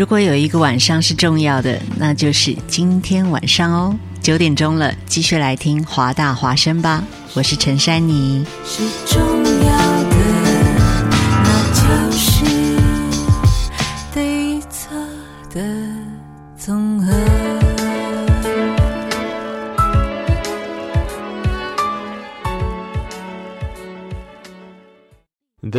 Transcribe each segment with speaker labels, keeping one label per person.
Speaker 1: 如果有一个晚上是重要的，那就是今天晚上哦，九点钟了，继续来听华大华声吧。我是陈珊妮。
Speaker 2: 是重要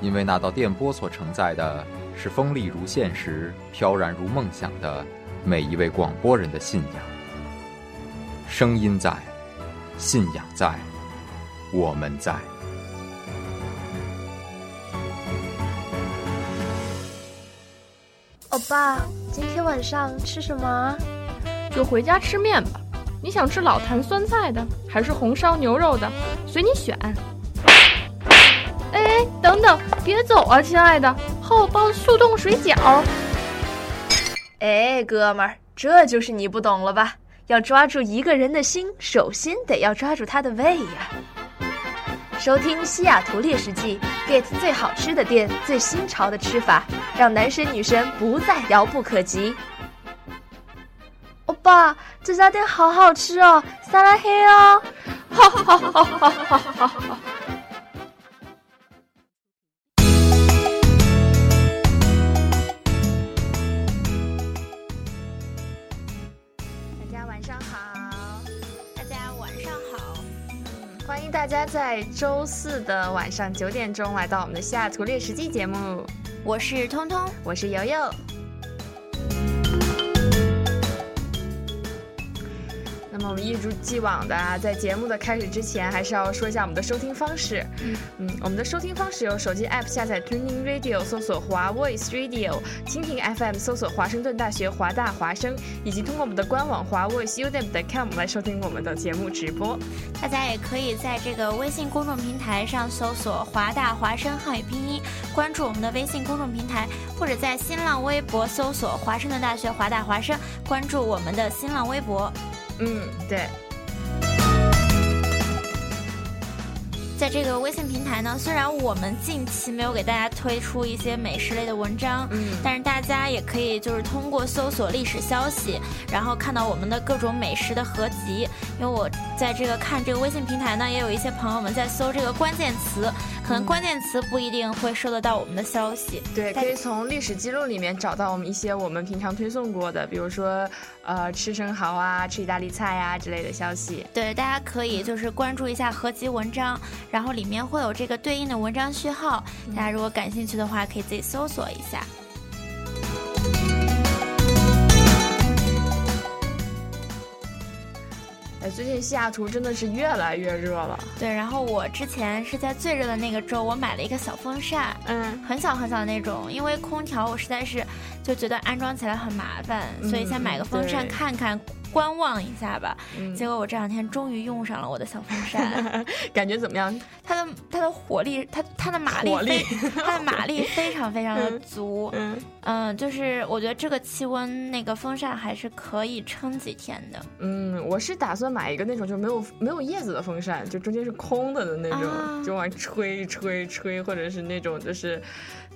Speaker 3: 因为那道电波所承载的是锋利如现实、飘然如梦想的每一位广播人的信仰。声音在，信仰在，我们在。
Speaker 4: 欧巴，今天晚上吃什么啊？
Speaker 5: 就回家吃面吧。你想吃老坛酸菜的，还是红烧牛肉的？随你选。等等，别走啊，亲爱的，厚包速冻水饺。
Speaker 4: 哎，哥们儿，这就是你不懂了吧？要抓住一个人的心，首先得要抓住他的胃呀。收听西雅图猎食记，get 最好吃的店，最新潮的吃法，让男神女神不再遥不可及。欧巴，这家店好好吃哦，撒拉嘿哦！
Speaker 5: 哈哈哈哈哈哈哈！
Speaker 4: 大迎大家在周四的晚上九点钟来到我们的西雅图猎食记节目，
Speaker 6: 我是通通。
Speaker 4: 我是悠悠。那么我们一如既往的啊，在节目的开始之前，还是要说一下我们的收听方式。嗯我们的收听方式有手机 App 下载 Tuning Radio，搜索华 Voice Radio；蜻蜓 FM 搜索华盛顿大学华大华声，以及通过我们的官网华 Voice UW.com 来收听我们的节目直播。
Speaker 6: 大家也可以在这个微信公众平台上搜索“华大华声汉语拼音”，关注我们的微信公众平台，或者在新浪微博搜索“华盛顿大学华大华声”，关注我们的新浪微博。
Speaker 4: 嗯，对。
Speaker 6: 在这个微信平台呢，虽然我们近期没有给大家推出一些美食类的文章，
Speaker 4: 嗯
Speaker 6: 但是大家也可以就是通过搜索历史消息，然后看到我们的各种美食的合集。因为我在这个看这个微信平台呢，也有一些朋友们在搜这个关键词，可能关键词不一定会收得到我们的消息。
Speaker 4: 对，可以从历史记录里面找到我们一些我们平常推送过的，比如说，呃，吃生蚝啊，吃意大利菜啊之类的消息。
Speaker 6: 对，大家可以就是关注一下合集文章，然后里面会有这个对应的文章序号，大家如果感兴趣的话，可以自己搜索一下。
Speaker 4: 哎，最近西雅图真的是越来越热了。
Speaker 6: 对，然后我之前是在最热的那个周，我买了一个小风扇，
Speaker 4: 嗯，
Speaker 6: 很小很小的那种，因为空调我实在是就觉得安装起来很麻烦，所以先买个风扇
Speaker 4: 对
Speaker 6: 看看。观望一下吧，
Speaker 4: 嗯
Speaker 6: 结果我这两天终于用上了我的小风扇，
Speaker 4: 感觉怎么样？
Speaker 6: 它的它的火力，它它的马力它的马力非常非常的足，
Speaker 4: 嗯
Speaker 6: 嗯，就是我觉得这个气温那个风扇还是可以撑几天的。
Speaker 4: 嗯，我是打算买一个那种就没有没有叶子的风扇，就中间是空的的那种，
Speaker 6: 啊
Speaker 4: 就往吹吹吹，或者是那种就是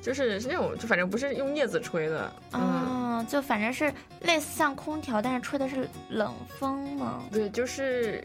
Speaker 4: 就是是那种就反正不是用镊子吹的，嗯。
Speaker 6: 嗯，就反正是类似像空调，但是吹的是冷风嘛。
Speaker 4: 对，就是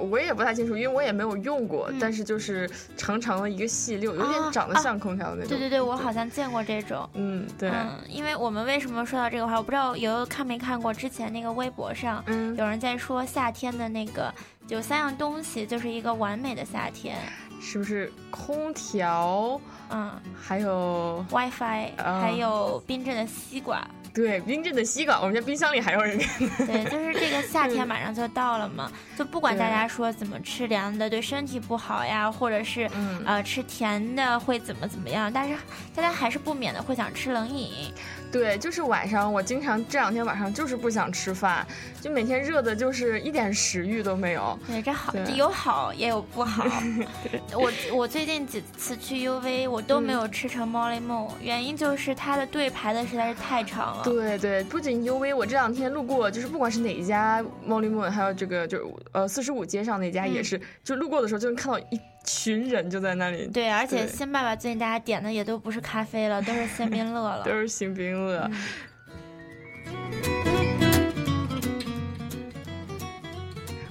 Speaker 4: 我也不太清楚，因为我也没有用过，
Speaker 6: 嗯
Speaker 4: 但是就是长长的一个细溜，有点长得像空调的那种。
Speaker 6: 对对对，我好像见过这种。
Speaker 4: 嗯，对，
Speaker 6: 嗯，因为我们为什么说到这个话，我不知道有看没看过之前那个微博上，
Speaker 4: 嗯
Speaker 6: 有人在说夏天的那个有三样东西就是一个完美的夏天，
Speaker 4: 是不是空调？
Speaker 6: 嗯
Speaker 4: 还有
Speaker 6: ，WiFi，、
Speaker 4: 啊
Speaker 6: 还有冰镇的西瓜。
Speaker 4: 对冰镇的西瓜，我们家冰箱里还有人。
Speaker 6: 对，就是这个夏天马上就到了嘛，就不管大家说怎么吃凉的对身体不好呀，或者是、
Speaker 4: 嗯
Speaker 6: 呃吃甜的会怎么怎么样，但是大家还是不免的会想吃冷饮。
Speaker 4: 对，就是晚上，我经常这两天晚上就是不想吃饭，就每天热的，就是一点食欲都没有。
Speaker 6: 对，这好有好也有不好。我我最近几次去 UV，我都没有吃成 Molly Mo，、原因就是它的队排的实在是太长了。
Speaker 4: 对对，不仅 UV，我这两天路过，就是不管是哪一家 Molly Moon，还有这个就呃四十五街上那家也是，就路过的时候就能看到一群人就在那里。
Speaker 6: 对，而且
Speaker 4: 对
Speaker 6: 新爸爸最近大家点的也都不是咖啡了，都是新冰乐了
Speaker 4: 都。是新冰乐。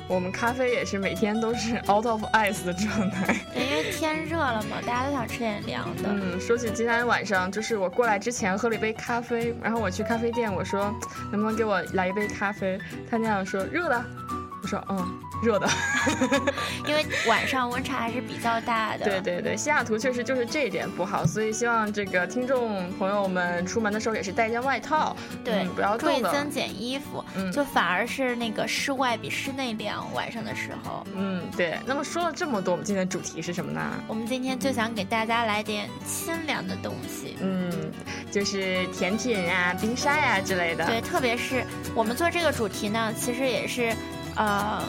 Speaker 4: 我们咖啡也是每天都是 out of ice 的状态。
Speaker 6: 对，因为天热了嘛，大家都想吃点凉的。
Speaker 4: 嗯，说起今天晚上，就是我过来之前喝了一杯咖啡，然后我去咖啡店，我说能不能给我来一杯咖啡？他那样说热的，我说嗯，热的。
Speaker 6: 因为晚上温差还是比较大的。
Speaker 4: 对对对，西雅图确实就是这一点不好，所以希望这个听众朋友们出门的时候也是带一件外套，
Speaker 6: 对，
Speaker 4: 嗯不要
Speaker 6: 注意。增减衣服，
Speaker 4: 嗯
Speaker 6: 就反而是那个室外比室内凉，晚上的时候。
Speaker 4: 嗯，对。那么说了这么多，我们今天的主题是什么呢？
Speaker 6: 我们今天就想给大家来点清凉的东西。
Speaker 4: 嗯，就是甜品呀、冰沙呀之类的。
Speaker 6: 对，特别是我们做这个主题呢，其实也是，呃，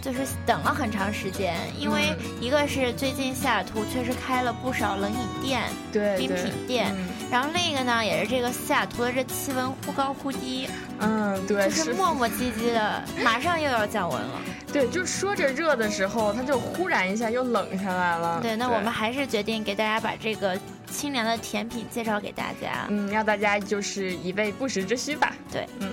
Speaker 6: 就是等了很长时间，因为
Speaker 4: 嗯
Speaker 6: 一个是最近西雅图确实开了不少冷饮店、冰
Speaker 4: 对冰
Speaker 6: 品店，
Speaker 4: 嗯
Speaker 6: 然后另一个呢，也是这个西雅图的这气温忽高忽低，
Speaker 4: 嗯，对，
Speaker 6: 就是磨磨唧唧的，马上又要降温了。
Speaker 4: 对，就说着热的时候，它就忽然一下又冷下来了。
Speaker 6: 对，那我们还是决定给大家把这个清凉的甜品介绍给大家。
Speaker 4: 嗯，让大家就是以备不时之需吧。
Speaker 6: 对，
Speaker 4: 嗯。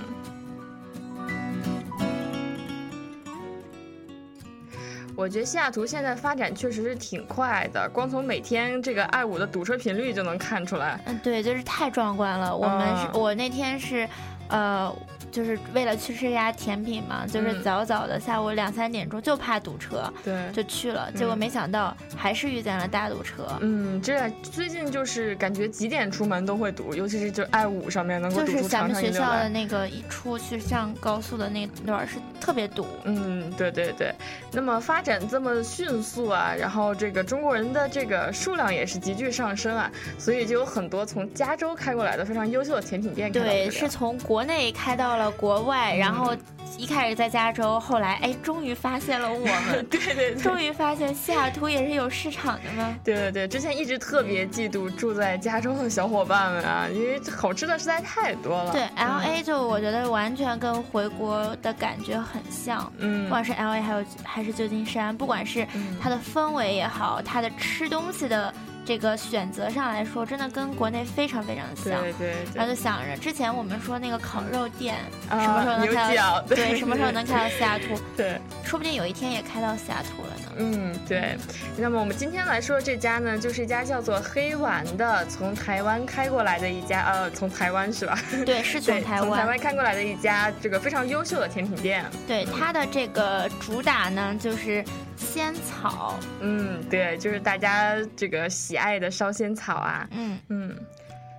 Speaker 4: 我觉得西雅图现在发展确实是挺快的，光从每天这个 I 五的堵车频率就能看出来。
Speaker 6: 嗯，对，就是太壮观了。我们是，
Speaker 4: 嗯
Speaker 6: 我那天是，呃，就是为了去吃这家甜品嘛，就是
Speaker 4: 嗯
Speaker 6: 早早的下午两三点钟就怕堵车，
Speaker 4: 对，
Speaker 6: 就去了。结果没想到还是遇见了大堵车。
Speaker 4: 嗯，这最近就是感觉几点出门都会堵，尤其是就 I 五上面能够
Speaker 6: 就是
Speaker 4: 堵出长
Speaker 6: 咱们学。校的那个一出去上高速的那段是特别堵。
Speaker 4: 嗯，对对对。那么发展这么迅速啊，然后这个中国人的这个数量也是急剧上升啊，所以就有很多从加州开过来的非常优秀的甜品店开
Speaker 6: 对，是从国内开到了国外，然后一开始在加州，后来哎，终于发现了我们，
Speaker 4: 对对对，
Speaker 6: 终于发现西雅图也是有市场的吗？
Speaker 4: 对对对，之前一直特别嫉妒住在加州的小伙伴们啊，因为好吃的实在太多了。
Speaker 6: 对，L A 就我觉得完全跟回国的感觉很像，
Speaker 4: 嗯。
Speaker 6: 不管是 L A 还有还是旧金山，不管是它的氛围也好，它的吃东西的这个选择上来说，真的跟国内非常非常像。
Speaker 4: 对对
Speaker 6: 然后就想着之前我们说那个烤肉店、
Speaker 4: 啊
Speaker 6: 什么时候能
Speaker 4: 牛
Speaker 6: 开
Speaker 4: 角
Speaker 6: 到？
Speaker 4: 对
Speaker 6: 什么时候能开到西雅图？
Speaker 4: 对，
Speaker 6: 说不定有一天也开到西雅图了呢。
Speaker 4: 嗯对。那么我们今天来说这家呢，就是一家叫做黑丸的，从台湾开过来的一家，呃，从台湾是吧？
Speaker 6: 对，是从
Speaker 4: 对，
Speaker 6: 台
Speaker 4: 从台
Speaker 6: 湾。
Speaker 4: 湾开过来的一家这个非常优秀的甜品店。
Speaker 6: 对它的这个主打呢，就是仙草。
Speaker 4: 嗯，对，就是大家这个喜爱的烧仙草啊。
Speaker 6: 嗯，
Speaker 4: 嗯，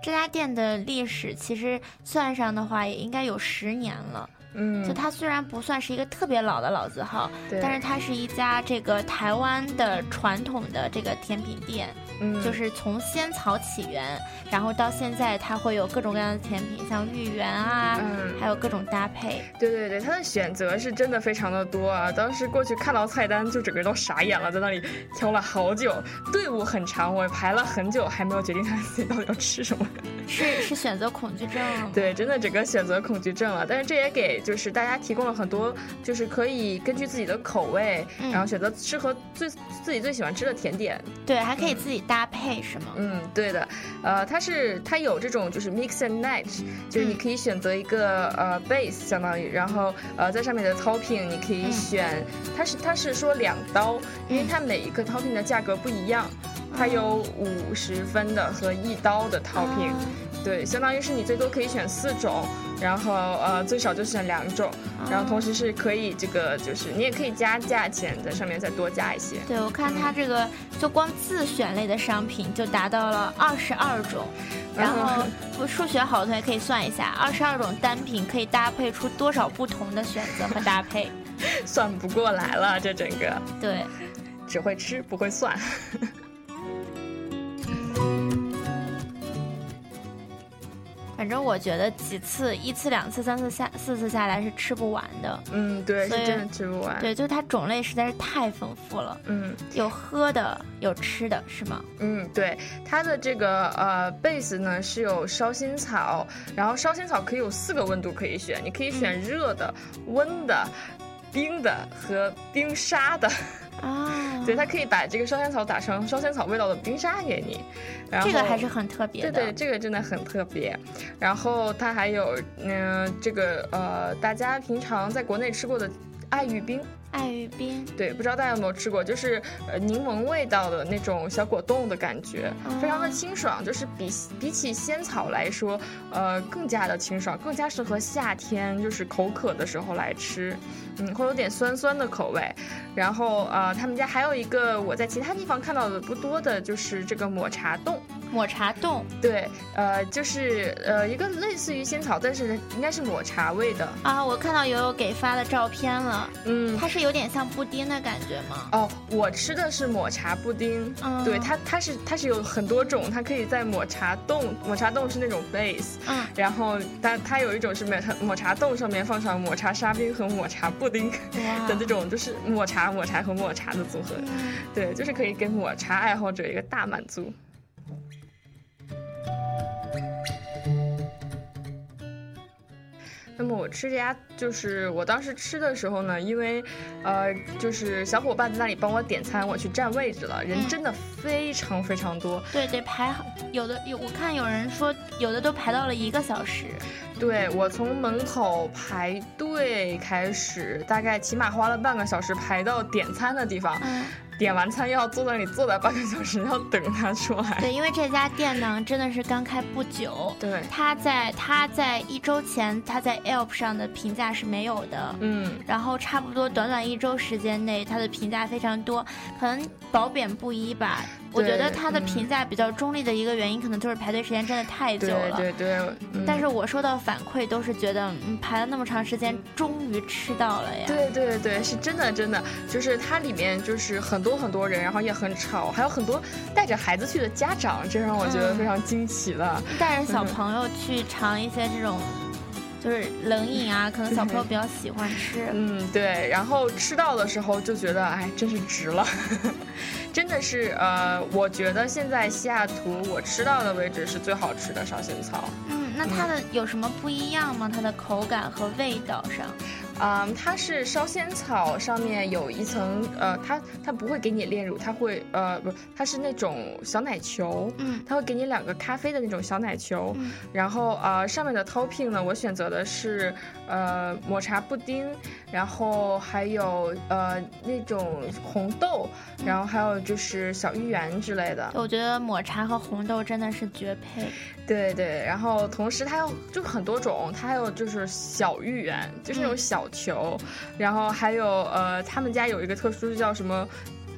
Speaker 6: 这家店的历史其实算上的话，也应该有十年了。
Speaker 4: 嗯，
Speaker 6: 就它虽然不算是一个特别老的老字号，
Speaker 4: 对
Speaker 6: 但是它是一家这个台湾的传统的这个甜品店，
Speaker 4: 嗯
Speaker 6: 就是从仙草起源，然后到现在它会有各种各样的甜品，像芋圆啊，
Speaker 4: 嗯
Speaker 6: 还有各种搭配。
Speaker 4: 对对对，它的选择是真的非常的多啊！当时过去看到菜单，就整个人都傻眼了，在那里挑了好久，队伍很长，我排了很久，还没有决定 他自己到底要吃什么。
Speaker 6: 是是选择恐惧症？
Speaker 4: 对，真的整个选择恐惧症了。但是这也给就是大家提供了很多，就是可以根据自己的口味，
Speaker 6: 嗯
Speaker 4: 然后选择适合最自己最喜欢吃的甜点。
Speaker 6: 对，还可以自己搭配是吗？
Speaker 4: 嗯，对的，呃，它是它有这种就是 mix and match，就是你可以选择一个呃 base 相当于，然后呃在上面的 topping 你可以选，它是它是说两刀，因为它每一个 topping 的价格不一样，它有五十分的和一刀的 topping，、对，相当于是你最多可以选四种，然后呃最少就选两种，然后同时是可以这个就是你也可以加价钱在上面再多加一些。
Speaker 6: 对，我看它这个就光自选类的商品就达到了二十二种，然后我数学好的同学可以算一下，二十二种单品可以搭配出多少不同的选择和搭配。
Speaker 4: 算不过来了，这整个
Speaker 6: 对，
Speaker 4: 只会吃不会算。
Speaker 6: 反正我觉得几次，一次、两次、三次下四次下来是吃不完的。
Speaker 4: 嗯，对，是真的吃不完。
Speaker 6: 对，就它种类实在是太丰富了，
Speaker 4: 嗯
Speaker 6: 有喝的，有吃的，是吗？
Speaker 4: 嗯，对，它的这个呃 base 呢是有烧心草，然后烧心草可以有四个温度可以选，你可以选热的、温的、冰的和冰沙的。
Speaker 6: 啊，
Speaker 4: 对，它可以把这个烧仙草打成烧仙草味道的冰沙给你，然后
Speaker 6: 这个还是很特别的。
Speaker 4: 对对，这个真的很特别。然后它还有嗯、这个呃大家平常在国内吃过的爱玉冰。
Speaker 6: 爱玉冰，
Speaker 4: 对，不知道大家有没有吃过，就是呃柠檬味道的那种小果冻的感觉，非常的清爽，就是比比起仙草来说，呃，更加的清爽，更加适合夏天就是口渴的时候来吃，嗯，会有点酸酸的口味。然后呃，他们家还有一个我在其他地方看到的不多的，就是这个抹茶冻。
Speaker 6: 抹茶冻
Speaker 4: 对，呃，就是呃一个类似于仙草，但是应该是抹茶味的。
Speaker 6: 啊，我看到友友给发的照片了，
Speaker 4: 嗯，
Speaker 6: 它是有点像布丁的感觉吗？
Speaker 4: 哦，我吃的是抹茶布丁，
Speaker 6: 嗯。
Speaker 4: 对它它是它是有很多种，它可以在抹茶冻，抹茶冻是那种 base，
Speaker 6: 嗯，
Speaker 4: 然后它它有一种是抹茶抹茶冻上面放上抹茶沙冰和抹茶布丁的这种，就是抹茶抹茶和抹茶的组合，
Speaker 6: 嗯。
Speaker 4: 对，就是可以给抹茶爱好者一个大满足。那么我吃这家，就是我当时吃的时候呢，因为，呃，就是小伙伴在那里帮我点餐，我去占位置了，人
Speaker 6: 嗯
Speaker 4: 真的非常非常多。
Speaker 6: 对，得排好，有的有我看有人说有的都排到了一个小时。
Speaker 4: 对我从门口排队开始，大概起码花了半个小时排到点餐的地方。
Speaker 6: 嗯，
Speaker 4: 点完餐要坐那里坐在半个小时，要等他出来。
Speaker 6: 对，因为这家店呢真的是刚开不久。
Speaker 4: 对，
Speaker 6: 他在他在一周前他在 Yelp 上的评价是没有的。
Speaker 4: 嗯，
Speaker 6: 然后差不多短短一周时间内，他的评价非常多，可能褒贬不一吧。我觉得它的评价比较中立的一个原因，可能就是排队时间真的太久了。
Speaker 4: 对对
Speaker 6: 但是我收到反馈都是觉得，嗯，排了那么长时间，终于吃到了呀。
Speaker 4: 对对对，是真的真的，就是它里面就是很多很多人，然后也很吵，还有很多带着孩子去的家长，这让我觉得非常惊奇了。
Speaker 6: 带着小朋友去尝一些这种，就是冷饮啊，可能小朋友比较喜欢吃。
Speaker 4: 嗯，对，然后吃到的时候就觉得，哎，真是值了，真的是，呃，我觉得现在西雅图我吃到的位置是最好吃的烧仙草。
Speaker 6: 嗯，那它的有什么不一样吗？它的口感和味道上？
Speaker 4: 嗯，它是烧仙草上面有一层，呃，它它不会给你炼乳，它会，呃，不，它是那种小奶球，
Speaker 6: 嗯
Speaker 4: 它会给你两个咖啡的那种小奶球，
Speaker 6: 嗯
Speaker 4: 然后呃上面的 topping 呢，我选择的是呃抹茶布丁，然后还有呃那种红豆，然后还有就是小芋圆之类的，
Speaker 6: 我觉得抹茶和红豆真的是绝配。
Speaker 4: 对对，然后同时它有就很多种，它还有就是小芋圆，就是那种小球，然后还有呃，他们家有一个特殊叫什么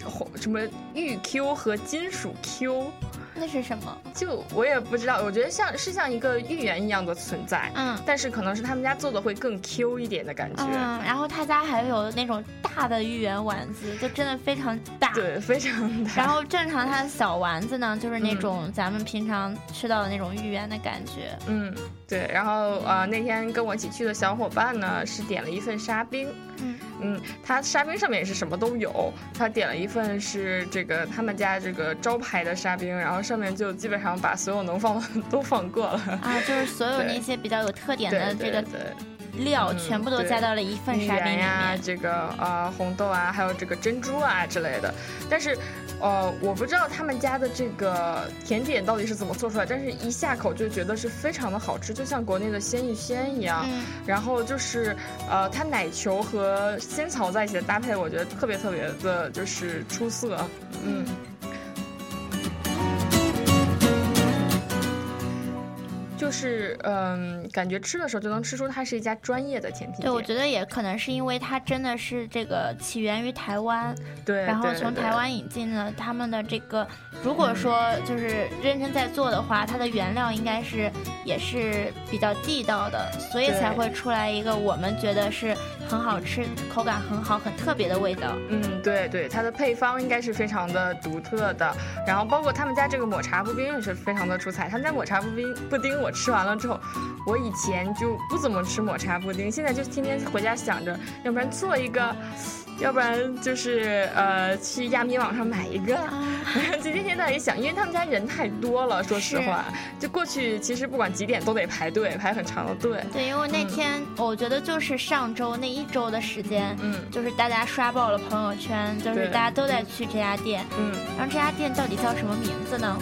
Speaker 4: 红什么玉 Q 和金属 Q，
Speaker 6: 那是什么？
Speaker 4: 就我也不知道，我觉得像是像一个芋圆一样的存在，
Speaker 6: 嗯
Speaker 4: 但是可能是他们家做的会更 Q 一点的感觉，
Speaker 6: 嗯，然后他家还有那种大的芋圆丸子，就真的非常大。
Speaker 4: 对，非常大。
Speaker 6: 然后正常它的小丸子呢，就是那
Speaker 4: 嗯
Speaker 6: 种咱们平常吃到的那种芋圆的感觉。
Speaker 4: 嗯，对，然后呃那天跟我一起去的小伙伴呢是点了一份沙冰，
Speaker 6: 嗯
Speaker 4: 嗯，它沙冰上面也是什么都有。他点了一份是这个他们家这个招牌的沙冰，然后上面就基本上把所有能放的 都放过了。
Speaker 6: 啊，就是所有那些比较有特点的这个
Speaker 4: 对对
Speaker 6: 料，
Speaker 4: 嗯
Speaker 6: 全部都加到了一份沙冰里
Speaker 4: 芋圆呀，
Speaker 6: 面。
Speaker 4: 这个呃红豆啊，还有这个珍珠啊之类的。但是，呃，我不知道他们家的这个甜点到底是怎么做出来，但是一下口就觉得是非常的好吃，就像国内的鲜芋仙一样。
Speaker 6: 嗯
Speaker 4: 然后就是，呃，它奶球和仙草在一起的搭配，我觉得特别特别的，就是出色。嗯。就是嗯，感觉吃的时候就能吃出它是一家专业的甜品店。
Speaker 6: 对，我觉得也可能是因为它真的是这个起源于台湾，
Speaker 4: 对，
Speaker 6: 然后从台湾引进了他们的这个，如果说就是认真在做的话，它的原料应该是也是比较地道的，所以才会出来一个我们觉得是很好吃、口感很好、很特别的味道。
Speaker 4: 嗯，对对，它的配方应该是非常的独特的，然后包括他们家这个抹茶布丁也是非常的出彩。他们家抹茶布丁布丁我吃完了之后，我以前就不怎么吃抹茶布丁，现在就天天回家想着，要不然做一个。要不然就是呃去亚米网上买一个，今天现在也想，因为他们家人太多了，说实话，就过去其实不管几点都得排队，排很长的队。
Speaker 6: 对，因为那天、我觉得就是上周那一周的时间，
Speaker 4: 嗯
Speaker 6: 就是大家刷爆了朋友圈，就是大家都在去这家店。
Speaker 4: 嗯，
Speaker 6: 然后这家店到底叫什么名字呢？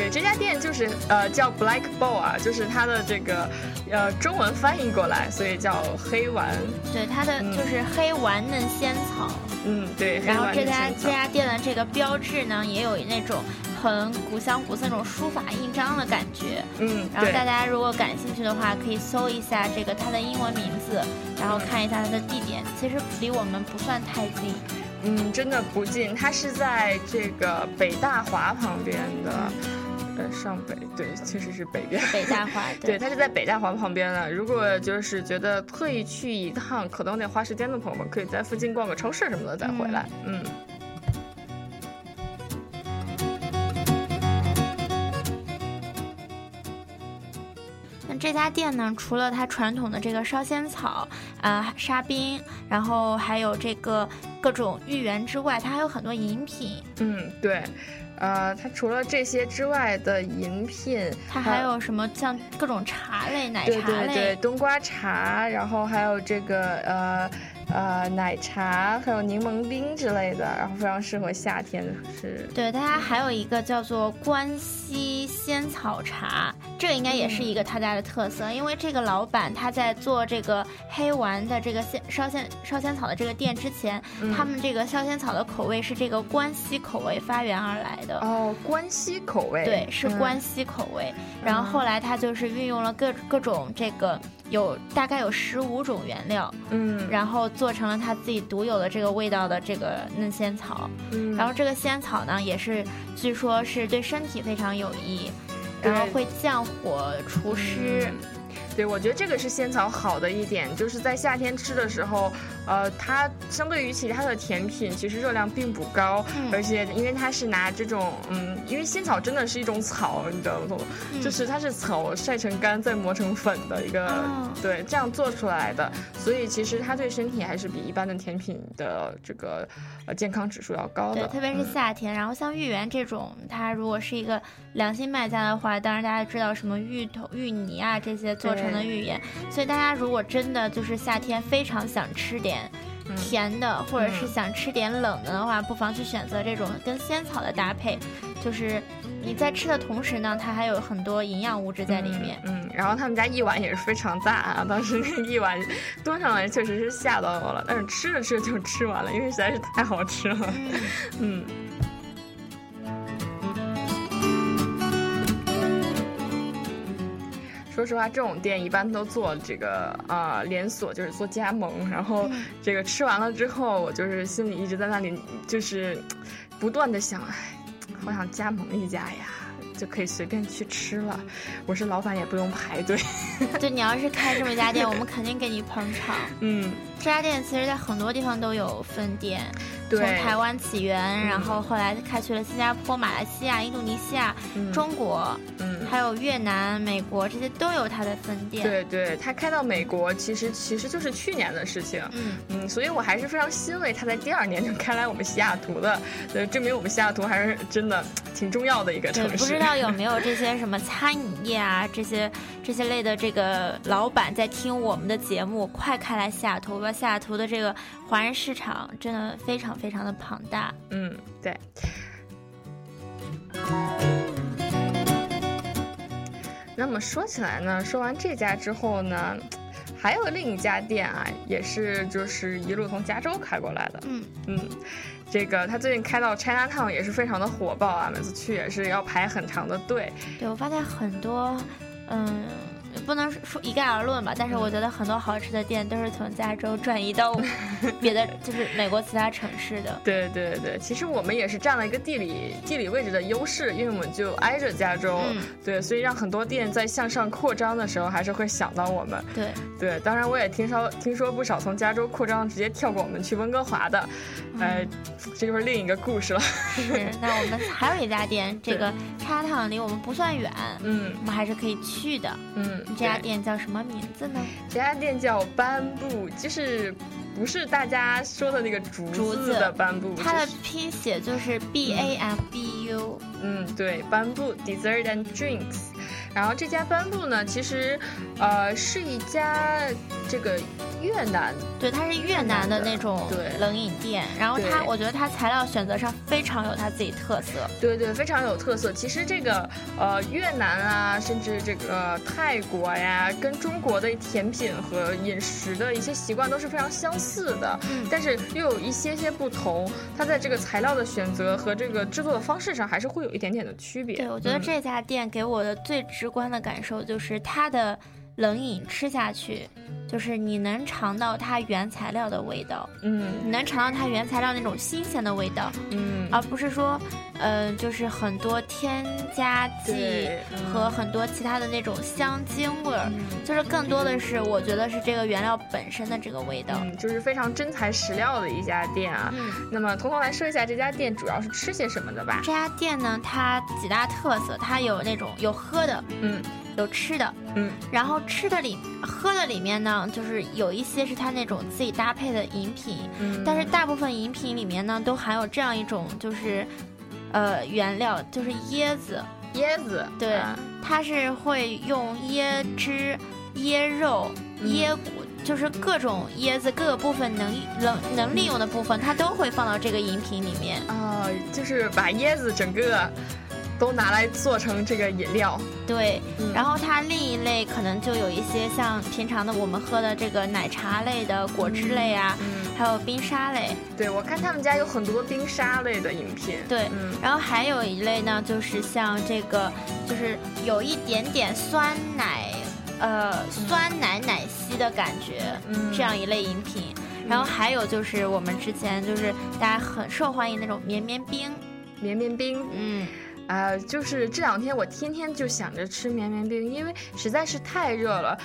Speaker 4: 对，这家店就是呃叫 Black Bowl 啊，就是它的这个呃中文翻译过来，所以叫黑丸。
Speaker 6: 对，它的就是黑丸嫩仙草。
Speaker 4: 嗯，对。
Speaker 6: 然后这家这家店的这个标志呢，也有那种很古香古色那种书法印章的感觉。
Speaker 4: 嗯，
Speaker 6: 然后大家如果感兴趣的话，可以搜一下这个它的英文名字，然后看一下它的地点。其实离我们不算太近。
Speaker 4: 嗯，真的不近，它是在这个北大华旁边的。呃，上北对，确实是北边。
Speaker 6: 北大华
Speaker 4: 对，它是在北大华旁边的。如果就是觉得特意去一趟可能得花时间的朋友们，可以在附近逛个超市什么的再回来。嗯
Speaker 6: 那这家店呢，除了它传统的这个烧仙草、啊、沙冰，然后还有这个各种芋圆之外，它还有很多饮品。
Speaker 4: 嗯，对。呃，它除了这些之外的饮品，
Speaker 6: 它还有什么像各种茶类、奶茶类，
Speaker 4: 对对，冬瓜茶，然后还有这个呃呃奶茶，还有柠檬冰之类的，然后非常适合夏天吃。
Speaker 6: 对，它还有一个叫做关西仙草茶，这个应该也是一个他家的特色，因为这个老板他在做这个黑丸的这个仙烧仙烧仙草的这个店之前，
Speaker 4: 嗯
Speaker 6: 他们这个烧仙草的口味是这个关西口味发源而来的。
Speaker 4: 哦，关西口味，
Speaker 6: 对，是
Speaker 4: 嗯
Speaker 6: 关西口味。然后后来他就是运用了各各种这个有大概有十五种原料，
Speaker 4: 嗯，
Speaker 6: 然后做成了他自己独有的这个味道的这个嫩仙草。
Speaker 4: 嗯
Speaker 6: 然后这个仙草呢，也是据说是对身体非常有益，然后会降火除湿。
Speaker 4: 嗯对，我觉得这个是仙草好的一点，就是在夏天吃的时候，呃，它相对于其他的甜品，其实热量并不高，
Speaker 6: 嗯。
Speaker 4: 而且因为它是拿这种，嗯，因为仙草真的是一种草，你知道吗？
Speaker 6: 嗯。
Speaker 4: 就是它是草晒成干再磨成粉的一个，
Speaker 6: 哦
Speaker 4: 对，这样做出来的，所以其实它对身体还是比一般的甜品的这个呃健康指数要高的，
Speaker 6: 对，特别是
Speaker 4: 嗯。
Speaker 6: 夏天，然后像芋圆这种，它如果是一个良心卖家的话，当然大家知道什么芋头、芋泥啊这些做成的芋圆，所以大家如果真的就是夏天非常想吃点
Speaker 4: 嗯
Speaker 6: 甜的，或者是想吃点冷的的话，不妨去选择这种跟仙草的搭配，就是你在吃的同时呢，它还有很多营养物质在里面。
Speaker 4: 嗯，然后他们家一碗也是非常大啊，当时那一碗端上来确实是吓到我了，但是吃着吃着就吃完了，因为实在是太好吃了。嗯。说实话，这种店一般都做这个啊、连锁，就是做加盟。然后这个吃完了之后，我就是心里一直在那里，就是不断的想，哎，好想加盟一家呀。就可以随便去吃了，我是老板也不用排队。
Speaker 6: 对你要是开这么一家店，我们肯定给你捧场。
Speaker 4: 嗯，
Speaker 6: 这家店其实在很多地方都有分店。
Speaker 4: 对
Speaker 6: 从台湾起源，然后后来开去了新加坡、马来西亚、印度尼西亚、
Speaker 4: 嗯
Speaker 6: 中国，
Speaker 4: 嗯，
Speaker 6: 还有越南、美国这些都有它的分店。，
Speaker 4: 对对，它开到美国，其实其实就是去年的事情。
Speaker 6: 嗯，
Speaker 4: 嗯，所以我还是非常欣慰它在第二年就开来我们西雅图的，呃，证明我们西雅图还是真的挺重要的一个城，市。
Speaker 6: 不知道有没有 这些什么餐饮业啊，这些这些类的这个老板在听我们的节目，快开来西雅图吧！西雅图的这个华人市场真的非常非常的庞大。
Speaker 4: 嗯，对。那么说起来呢，说完这家之后呢，还有另一家店啊，也是就是一路从加州开过来的。
Speaker 6: 嗯
Speaker 4: 嗯，这个他最近开到 China Town 也是非常的火爆啊，每次去也是要排很长的队。
Speaker 6: 对，我发现很多，嗯，不能说一概而论吧，但是我觉得很多好吃的店都是从加州转移到 别的，就是美国其他城市的。
Speaker 4: 对对对，其实我们也是占了一个地理地理位置的优势，因为我们就挨着加州，
Speaker 6: 嗯
Speaker 4: 对，所以让很多店在向上扩张的时候，还是会想到我们。
Speaker 6: 对，
Speaker 4: 对，当然我也听说听说不少从加州扩张直接跳过我们去温哥华的，呃，这就是另一个故事了。
Speaker 6: 是。那我们还有一家店，这个叉烫离我们不算远，
Speaker 4: 嗯
Speaker 6: 我们还是可以去的。
Speaker 4: 嗯，
Speaker 6: 这家店叫什么名字呢？
Speaker 4: 这家店叫斑布，就是不是大家说的那个竹子
Speaker 6: 竹子
Speaker 4: 的斑布，
Speaker 6: 它的拼写就是 B A M B U。
Speaker 4: 嗯，对，斑布 Dessert and Drinks。然后这家斑布呢，其实，呃，是一家这个越南，
Speaker 6: 对，它是越南的那种
Speaker 4: 对
Speaker 6: 冷饮店，然后它，我觉得它材料选择上非常有它自己特色。
Speaker 4: 对对，非常有特色。其实这个呃越南啊，甚至这个泰国呀，跟中国的甜品和饮食的一些习惯都是非常相似的，
Speaker 6: 嗯
Speaker 4: 但是又有一些些不同。它在这个材料的选择和这个制作的方式上，还是会有一点点的区别。
Speaker 6: 对，我觉得
Speaker 4: 嗯
Speaker 6: 这家店给我的最直直观的感受就是它的冷饮吃下去，就是你能尝到它原材料的味道，
Speaker 4: 嗯。
Speaker 6: 你能尝到它原材料那种新鲜的味道，
Speaker 4: 嗯。
Speaker 6: 而不是说，呃，就是很多添加剂和很多其他的那种香精味儿，就是更多的是我觉得是这个原料本身的这个味道。
Speaker 4: 嗯，就是非常真材实料的一家店啊。
Speaker 6: 嗯，
Speaker 4: 那么，彤彤来说一下这家店主要是吃些什么的吧？
Speaker 6: 这家店呢，它几大特色，它有那种有喝的，
Speaker 4: 嗯。
Speaker 6: 有吃的，
Speaker 4: 嗯，
Speaker 6: 然后吃的里喝的里面呢，就是有一些是它那种自己搭配的饮品，
Speaker 4: 嗯
Speaker 6: 但是大部分饮品里面呢，都含有这样一种就是，呃，原料就是椰子，
Speaker 4: 椰子，
Speaker 6: 对
Speaker 4: 啊
Speaker 6: 它是会用椰汁、椰肉、
Speaker 4: 嗯
Speaker 6: 椰骨。就是各种椰子各个部分能能能利用的部分，它都会放到这个饮品里面。
Speaker 4: 哦，就是把椰子整个都拿来做成这个饮料。
Speaker 6: 对，
Speaker 4: 嗯。
Speaker 6: 然后它另一类可能就有一些像平常的我们喝的这个奶茶类的果汁类啊，
Speaker 4: 嗯，
Speaker 6: 还有冰沙类。
Speaker 4: 对，我看他们家有很多冰沙类的饮品。
Speaker 6: 对，
Speaker 4: 嗯。
Speaker 6: 然后还有一类呢，就是像这个，就是有一点点酸奶，呃，酸奶奶昔的感觉，
Speaker 4: 嗯。
Speaker 6: 这样一类饮品。然后还有就是我们之前就是大家很受欢迎那种绵绵冰，
Speaker 4: 绵绵冰，
Speaker 6: 嗯，
Speaker 4: 啊、就是这两天我天天就想着吃绵绵冰，因为实在是太热了，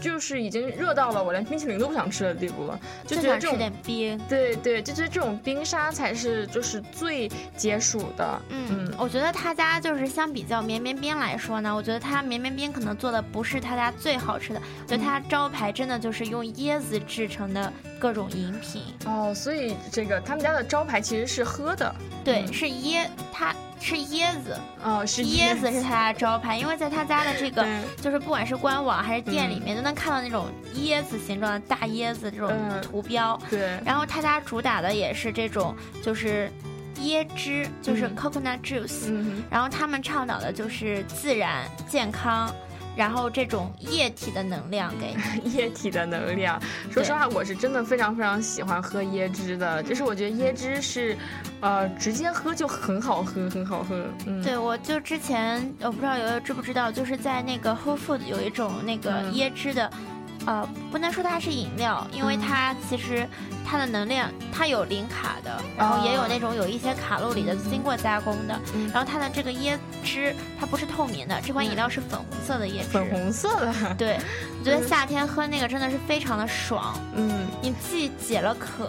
Speaker 4: 就是已经热到了我连冰淇淋都不想吃的地步了，就
Speaker 6: 就想吃
Speaker 4: 觉得这种
Speaker 6: 点冰。
Speaker 4: 对对，就觉得这种冰沙才是就是最解暑的。
Speaker 6: 嗯，我觉得他家就是相比较绵绵冰来说呢，我觉得他绵绵冰可能做的不是他家最好吃的，我觉得他招牌真的就是用椰子制成的各种饮品。
Speaker 4: 哦，所以这个他们家的招牌其实是喝的，
Speaker 6: 对，
Speaker 4: 嗯。
Speaker 6: 是椰，它是椰子，
Speaker 4: 哦，是
Speaker 6: 椰子是他家的招牌，因为在他家的这个
Speaker 4: 对。
Speaker 6: 就是不管是官网还是店里面，都能看到那种椰子形状的大椰子这种
Speaker 4: 嗯
Speaker 6: 图标。
Speaker 4: 对，
Speaker 6: 然后他家主打的也是这种就是椰汁，就是
Speaker 4: 嗯。
Speaker 6: coconut juice。
Speaker 4: 嗯
Speaker 6: 然后他们倡导的就是自然、健康，然后这种液体的能量给你。
Speaker 4: 液体的能量。说实话，我是真的非常非常喜欢喝椰汁的，就是我觉得椰汁是，呃，直接喝就很好喝，很好喝。嗯，
Speaker 6: 对，我就之前我不知道悠悠知不知道，就是在那个 Whole Food 有一种那个
Speaker 4: 嗯
Speaker 6: 椰汁的，呃，不能说它是饮料，因为
Speaker 4: 嗯
Speaker 6: 它其实它的能量它有零卡的，然后也有那种有一些卡路里的，经过加工的。然后它的这个椰汁它不是透明的，这款饮料是粉红色的椰汁。
Speaker 4: 粉红色的。
Speaker 6: 对，我觉得夏天喝那个真的是非常的爽，
Speaker 4: 嗯，
Speaker 6: 你既解了渴。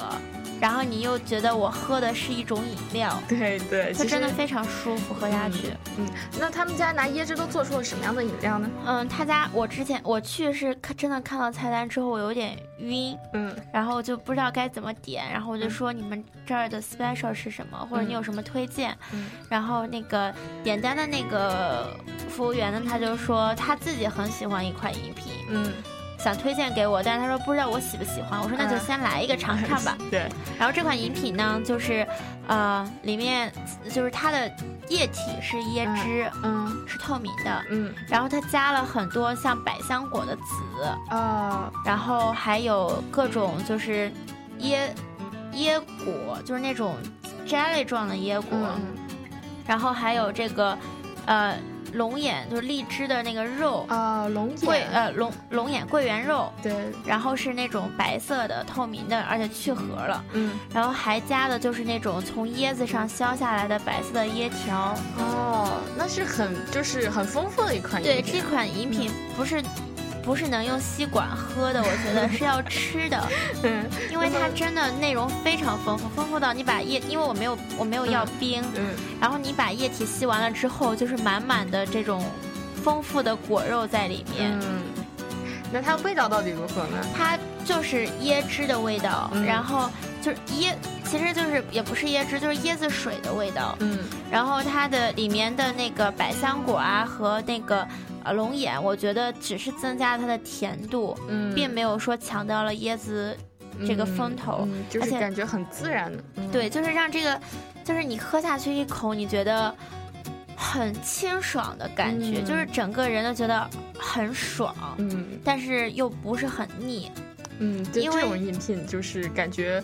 Speaker 6: 然后你又觉得我喝的是一种饮料，
Speaker 4: 对对，它
Speaker 6: 真的非常舒服，喝下去。
Speaker 4: 嗯，那他们家拿椰汁都做出了什么样的饮料呢？
Speaker 6: 嗯，他家我之前我去是看真的看到菜单之后，我有点晕，
Speaker 4: 嗯
Speaker 6: 然后就不知道该怎么点，然后我就说你们这儿的 special 是什么，或者你有什么推荐？
Speaker 4: 嗯
Speaker 6: 然后那个点单的那个服务员呢，他就说他自己很喜欢一款饮品，
Speaker 4: 嗯，
Speaker 6: 想推荐给我，但是他说不知道我喜不喜欢。我说那就
Speaker 4: 啊
Speaker 6: 先来一个尝尝吧。
Speaker 4: 对，
Speaker 6: 然后这款饮品呢，就是呃里面就是它的液体是椰汁，
Speaker 4: 嗯
Speaker 6: 是透明的，
Speaker 4: 嗯。
Speaker 6: 然后它加了很多像百香果的籽，
Speaker 4: 啊
Speaker 6: 然后还有各种就是椰椰果，就是那种 jelly 状的椰果，
Speaker 4: 嗯。
Speaker 6: 然后还有这个呃龙眼，就是荔枝的那个肉，
Speaker 4: 啊龙
Speaker 6: 桂呃龙龙眼桂圆肉，
Speaker 4: 对。
Speaker 6: 然后是那种白色的透明的，而且去核了，
Speaker 4: 嗯。
Speaker 6: 然后还加的就是那种从椰子上削下来的白色的椰条。
Speaker 4: 哦，那是很就是很丰富的一款饮品对，
Speaker 6: 这款饮品不是。不是能用吸管喝的，我觉得是要吃的，
Speaker 4: 嗯
Speaker 6: 因为它真的内容非常丰富，丰富到你把液，因为我没有我没有要冰，
Speaker 4: 嗯
Speaker 6: 然后你把液体吸完了之后，就是满满的这种丰富的果肉在里面，
Speaker 4: 嗯，那它味道到底如何呢？
Speaker 6: 它就是椰汁的味道，
Speaker 4: 嗯。
Speaker 6: 然后就是椰，其实就是也不是椰汁，就是椰子水的味道。
Speaker 4: 嗯。
Speaker 6: 然后它的里面的那个百香果啊和那个呃龙眼，我觉得只是增加了它的甜度，
Speaker 4: 嗯，
Speaker 6: 并没有说强调了椰子这个风头。
Speaker 4: 嗯嗯就是
Speaker 6: 而且
Speaker 4: 感觉很自然的。嗯
Speaker 6: 对，就是让这个，就是你喝下去一口，你觉得很清爽的感觉，
Speaker 4: 嗯
Speaker 6: 就是整个人都觉得很爽，
Speaker 4: 嗯
Speaker 6: 但是又不是很腻。
Speaker 4: 嗯，
Speaker 6: 为
Speaker 4: 这种饮品就是感觉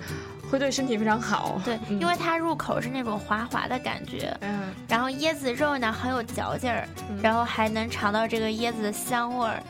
Speaker 4: 会对身体非常好。
Speaker 6: 对，
Speaker 4: 嗯
Speaker 6: 因为它入口是那种滑滑的感觉，
Speaker 4: 嗯
Speaker 6: 然后椰子肉呢很有嚼劲儿，
Speaker 4: 嗯
Speaker 6: 然后还能尝到这个椰子的香味儿。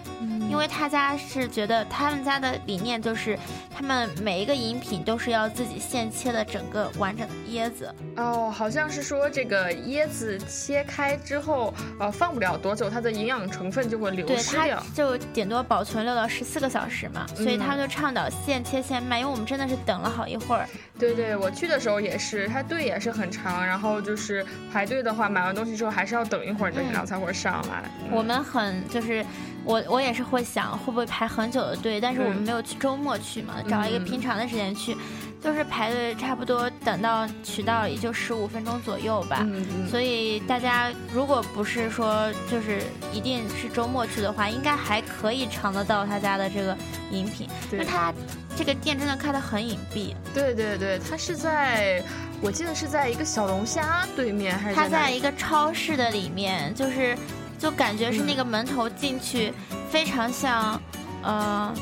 Speaker 6: 因为他家是觉得他们家的理念就是，他们每一个饮品都是要自己现切的整个完整的椰子。
Speaker 4: 哦，好像是说这个椰子切开之后，呃，放不了多久，它的营养成分就会流失
Speaker 6: 对，它。就顶多保存六到十四个小时嘛，所以
Speaker 4: 嗯
Speaker 6: 他们就倡导现切现卖，因为我们真的是等了好一会儿。
Speaker 4: 对对，我去的时候也是，它队也是很长，然后就是排队的话，买完东西之后还是要等一会儿，你的饮料才会上来。嗯
Speaker 6: 我们很就是我我也是会想会不会排很久的队，但是我们
Speaker 4: 嗯
Speaker 6: 没有去周末去嘛，找一个
Speaker 4: 嗯
Speaker 6: 平常的时间去，就是排队差不多等到渠道也就十五分钟左右吧。
Speaker 4: 嗯嗯，
Speaker 6: 所以大家如果不是说就是一定是周末去的话，应该还可以尝得到他家的这个饮品，因为他这个店真的开得很隐蔽，
Speaker 4: 对对对，它是在，我记得是在一个小龙虾对面，还是
Speaker 6: 它在一个超市的里面，就是就感觉是那
Speaker 4: 嗯
Speaker 6: 个门头进去非常像，呃，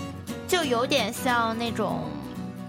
Speaker 6: 就有点像那种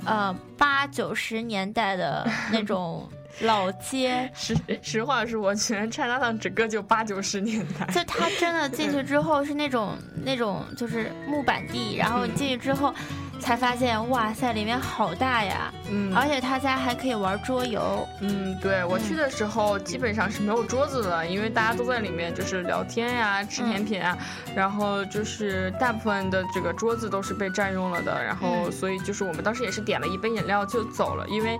Speaker 6: 呃八九十年代的那种 老街。
Speaker 4: 实实话说，我觉得 China Town 整个就八九十年代。
Speaker 6: 就它真的进去之后是那种那种就是木板地，然后你进去之后才发现，哇塞，里面好大呀！
Speaker 4: 嗯。
Speaker 6: 而且他家还可以玩桌游，
Speaker 4: 嗯，对我去的时候基本上是没有桌子的，因为大家都在里面就是聊天呀、吃甜品啊，然后就是大部分的这个桌子都是被占用了的，然后
Speaker 6: 嗯。
Speaker 4: 所以就是我们当时也是点了一杯饮料就走了，因为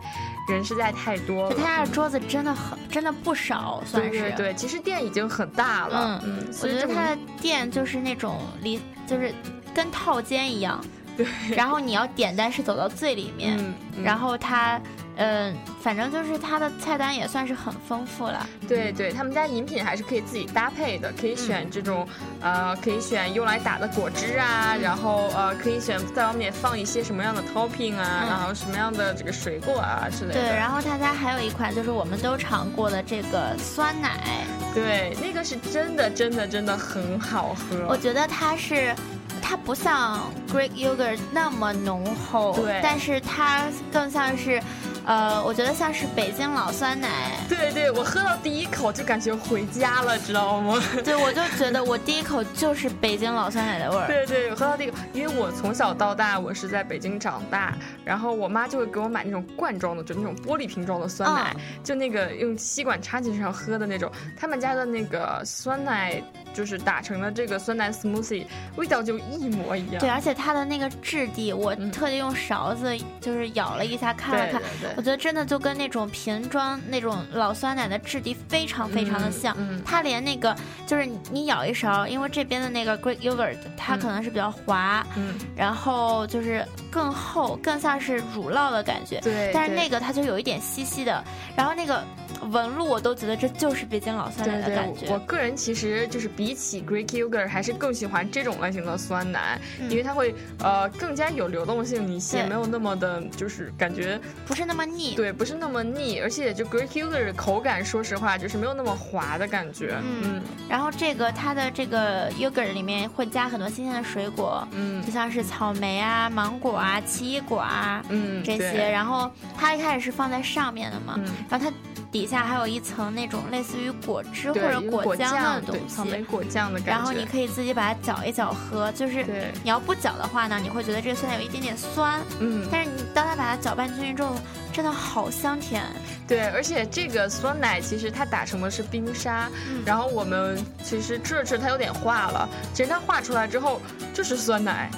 Speaker 4: 人实在太多
Speaker 6: 他家的桌子真的很真的不少，算是。
Speaker 4: 对对对，其实店已经很大了，
Speaker 6: 嗯
Speaker 4: 嗯，
Speaker 6: 我觉得他的店就是那种离就是跟套间一样，
Speaker 4: 对，
Speaker 6: 然后你要点单是走到最里面，
Speaker 4: 嗯，嗯
Speaker 6: 然后它嗯、反正就是它的菜单也算是很丰富了。
Speaker 4: 对对，他们家饮品还是可以自己搭配的，可以选这种，呃，可以选用来打的果汁啊，然后呃，可以选在外面放一些什么样的 topping 啊，
Speaker 6: 嗯
Speaker 4: 然后什么样的这个水果啊之类的。
Speaker 6: 对，然后他家还有一款就是我们都尝过的这个酸奶，
Speaker 4: 对，那个是真的真的真的很好喝。
Speaker 6: 我觉得它是。它不像 Greek yogurt 那么浓厚，
Speaker 4: 对
Speaker 6: 但是它更像是，呃，我觉得像是北京老酸奶，
Speaker 4: 对对，我喝到第一口就感觉回家了，知道吗？
Speaker 6: 对我就觉得我第一口就是北京老酸奶的味儿，
Speaker 4: 对对，我喝到这个，因为我从小到大我是在北京长大，然后我妈就会给我买那种罐装的，就那种玻璃瓶装的酸奶，就那个用吸管插进去然后喝的那种。他们家的那个酸奶就是打成了这个酸奶 smoothie 味道就一模一样。
Speaker 6: 对，而且它的那个质地，我
Speaker 4: 嗯
Speaker 6: 特地用勺子就是舀了一下看了看，
Speaker 4: 对对对
Speaker 6: 我觉得真的就跟那种瓶装那种老酸奶的质地非常非常的像。
Speaker 4: 嗯嗯
Speaker 6: 它连那个就是你你舀一勺，因为这边的那个 Greek yogurt 它可能是比较滑，
Speaker 4: 嗯，
Speaker 6: 然后就是更厚，更像是乳酪的感觉。
Speaker 4: 对，
Speaker 6: 但是那个它就有一点稀稀的，然后那个纹路我都觉得这就是北京老酸奶的感，觉。
Speaker 4: 我个人其实就是比起 Greek yogurt，还是更喜欢这种类型的酸奶，
Speaker 6: 嗯
Speaker 4: 因为它会呃更加有流动性一些，没有那么的，就是感觉
Speaker 6: 不是那么腻。
Speaker 4: 对，不是那么腻，而且就 Greek yogurt 的口感，说实话就是没有那么滑的感觉。
Speaker 6: 嗯然后这个它的这个 yogurt 里面会加很多新鲜的水果，
Speaker 4: 嗯
Speaker 6: 就像是草莓啊、芒果啊、奇异果啊
Speaker 4: 嗯，
Speaker 6: 这些。然后它一开始是放在上面的嘛，
Speaker 4: 嗯
Speaker 6: 然后它底下还有一层那种类似于果汁或者
Speaker 4: 果
Speaker 6: 酱的东
Speaker 4: 西草莓
Speaker 6: 西。
Speaker 4: 果酱的感觉。
Speaker 6: 然后你可以自己把它搅一搅喝，就是
Speaker 4: 对，
Speaker 6: 你要不搅的话呢，你会觉得这个酸奶有一点点酸，
Speaker 4: 嗯，
Speaker 6: 但是你当它把它搅拌进去之后，真的好香甜。
Speaker 4: 对，而且这个酸奶其实它打成的是冰沙，
Speaker 6: 嗯
Speaker 4: 然后我们其实吃着吃它有点化了，其实它化出来之后就是酸奶。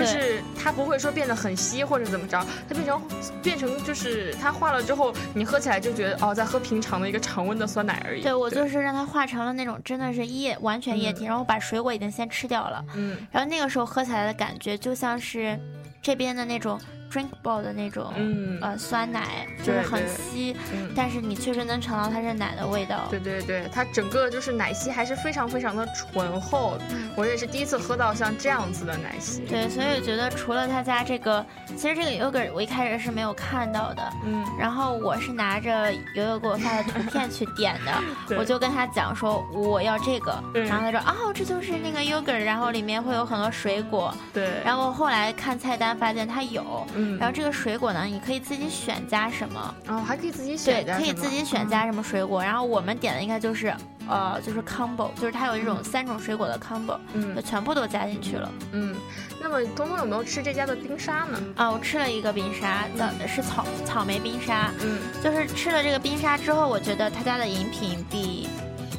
Speaker 4: 就是它不会说变得很稀或者怎么着，它变成变成就是它化了之后，你喝起来就觉得哦，在喝平常的一个常温的酸奶而已。
Speaker 6: 对我就。是让它化成了那种真的是液完全液体，然后把水果已经先吃掉了，
Speaker 4: 嗯。
Speaker 6: 然后那个时候喝起来的感觉就像是这边的那种 drinkable 的那种、
Speaker 4: 嗯。
Speaker 6: 呃酸奶，就是很稀，
Speaker 4: 嗯，
Speaker 6: 但是你确实能尝到它是奶的味道。
Speaker 4: 对对对，它整个就是奶昔还是非常非常的醇厚，
Speaker 6: 嗯。
Speaker 4: 我也是第一次喝到像这样子的奶昔。
Speaker 6: 对，所以我觉得除了他家这个，其实这个 yogurt 我一开始是没有看到的，
Speaker 4: 嗯，
Speaker 6: 然后我是拿着悠悠给我发的图片去点的，我就跟他讲说我要这个，
Speaker 4: 嗯。
Speaker 6: 然后他说哦这就是那个 yogurt，然后里面会有很多水果，
Speaker 4: 对，
Speaker 6: 然后后来看菜单发现它有，
Speaker 4: 嗯，
Speaker 6: 然后这个水果呢你可以自己选加什么，
Speaker 4: 哦还可以自己选，对
Speaker 6: 可以自己选加什么水果，然后我们点的应该就是呃就是 combo，就是它有这种三种水果的 combo，
Speaker 4: 嗯。
Speaker 6: 就全部都加进去了。
Speaker 4: 嗯，那么东东有没有吃这家的冰沙呢？
Speaker 6: 啊，我吃了一个冰沙，叫是草草莓冰沙，
Speaker 4: 嗯。
Speaker 6: 就是吃了这个冰沙之后，我觉得他家的饮品比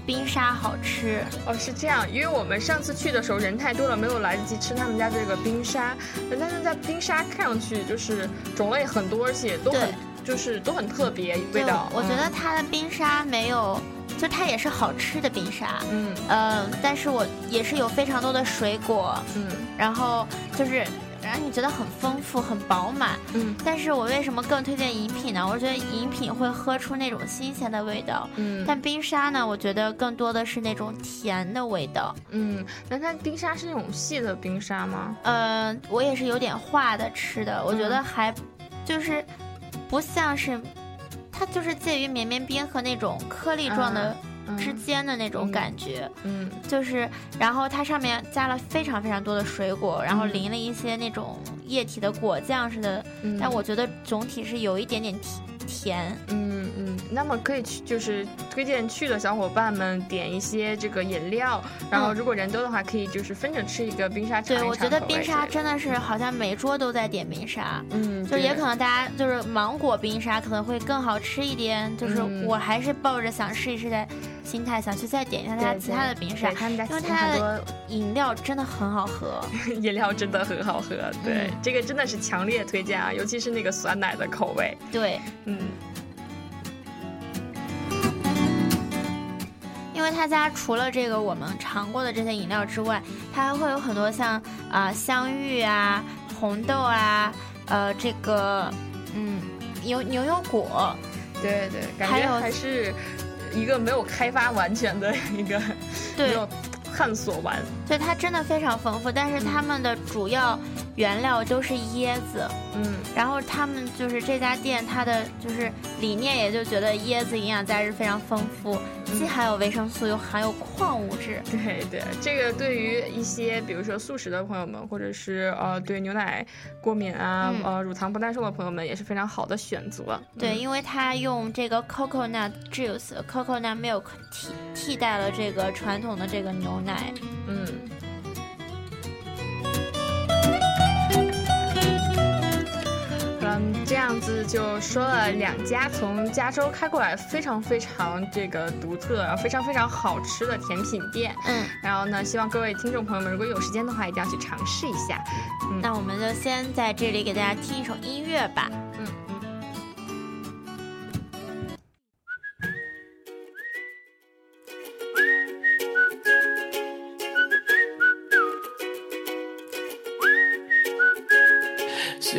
Speaker 6: 冰沙好吃。
Speaker 4: 哦，是这样，因为我们上次去的时候人太多了，没有来得及吃他们家这个冰沙。但是在冰沙看上去就是种类很多，而且都很就是都很特别味道。
Speaker 6: 我觉得它的冰沙没有，就它也是好吃的冰沙，
Speaker 4: 嗯
Speaker 6: 嗯、但是我也是有非常多的水果，
Speaker 4: 嗯
Speaker 6: 然后就是让你觉得很丰富、很饱满。
Speaker 4: 嗯
Speaker 6: 但是我为什么更推荐饮品呢？我觉得饮品会喝出那种新鲜的味道，
Speaker 4: 嗯
Speaker 6: 但冰沙呢，我觉得更多的是那种甜的味道。
Speaker 4: 嗯，那它冰沙是那种细的冰沙吗？
Speaker 6: 嗯，我也是有点化的吃的，我觉得
Speaker 4: 嗯
Speaker 6: 还就是不像是，它就是介于绵绵冰和那种颗粒状的
Speaker 4: 嗯
Speaker 6: 之间的那种
Speaker 4: 嗯。
Speaker 6: 感觉，
Speaker 4: 嗯。
Speaker 6: 就是然后它上面加了非常非常多的水果，然后
Speaker 4: 嗯。
Speaker 6: 淋了一些那种液体的果酱似的，
Speaker 4: 嗯，
Speaker 6: 但我觉得总体是有一点点甜甜。
Speaker 4: 嗯嗯，那么可以去，就是推荐去的小伙伴们点一些这个饮料，然后
Speaker 6: 嗯。
Speaker 4: 如果人多的话，可以就是分着吃一个冰沙尝一
Speaker 6: 对，我觉得冰沙真的是好像每桌都在点冰沙，
Speaker 4: 嗯，
Speaker 6: 就是也可能大家就是芒果冰沙可能会更好吃一点，就是
Speaker 4: 嗯
Speaker 6: 我还是抱着想试一试的心态，想去再点一下他家其他的冰沙因为
Speaker 4: 他
Speaker 6: 的
Speaker 4: 多
Speaker 6: 饮料真的很好喝。
Speaker 4: 饮料真的很好喝，对，
Speaker 6: 嗯。
Speaker 4: 这个真的是强烈推荐啊，尤其是那个酸奶的口味，
Speaker 6: 对，
Speaker 4: 嗯
Speaker 6: 为他家除了这个我们尝过的这些饮料之外，它还会有很多像啊、香芋啊、红豆啊，呃这个嗯牛牛油果，
Speaker 4: 对对，感觉
Speaker 6: 还
Speaker 4: 是一个没有开发完全的一个，没
Speaker 6: 对
Speaker 4: 有探索完，
Speaker 6: 对它真的非常丰富，但是他们的主要原料都是椰子。
Speaker 4: 嗯
Speaker 6: 然后他们就是这家店，它的就是理念，也就觉得椰子营养价值非常丰富，既含有维生素，又含有矿物质。
Speaker 4: 对对，这个对于一些比如说素食的朋友们，或者是呃对牛奶过敏啊、
Speaker 6: 嗯
Speaker 4: 呃乳糖不耐受的朋友们，也是非常好的选择。
Speaker 6: 对，
Speaker 4: 嗯
Speaker 6: 因为它用这个 coconut juice、coconut milk 替替代了这个传统的这个牛奶。
Speaker 4: 嗯。嗯，这样子就说了两家从加州开过来非常非常这个独特，然后非常非常好吃的甜品店。
Speaker 6: 嗯，
Speaker 4: 然后呢，希望各位听众朋友们如果有时间的话，一定要去尝试一下。嗯，
Speaker 6: 那我们就先在这里给大家听一首音乐吧。
Speaker 4: 嗯。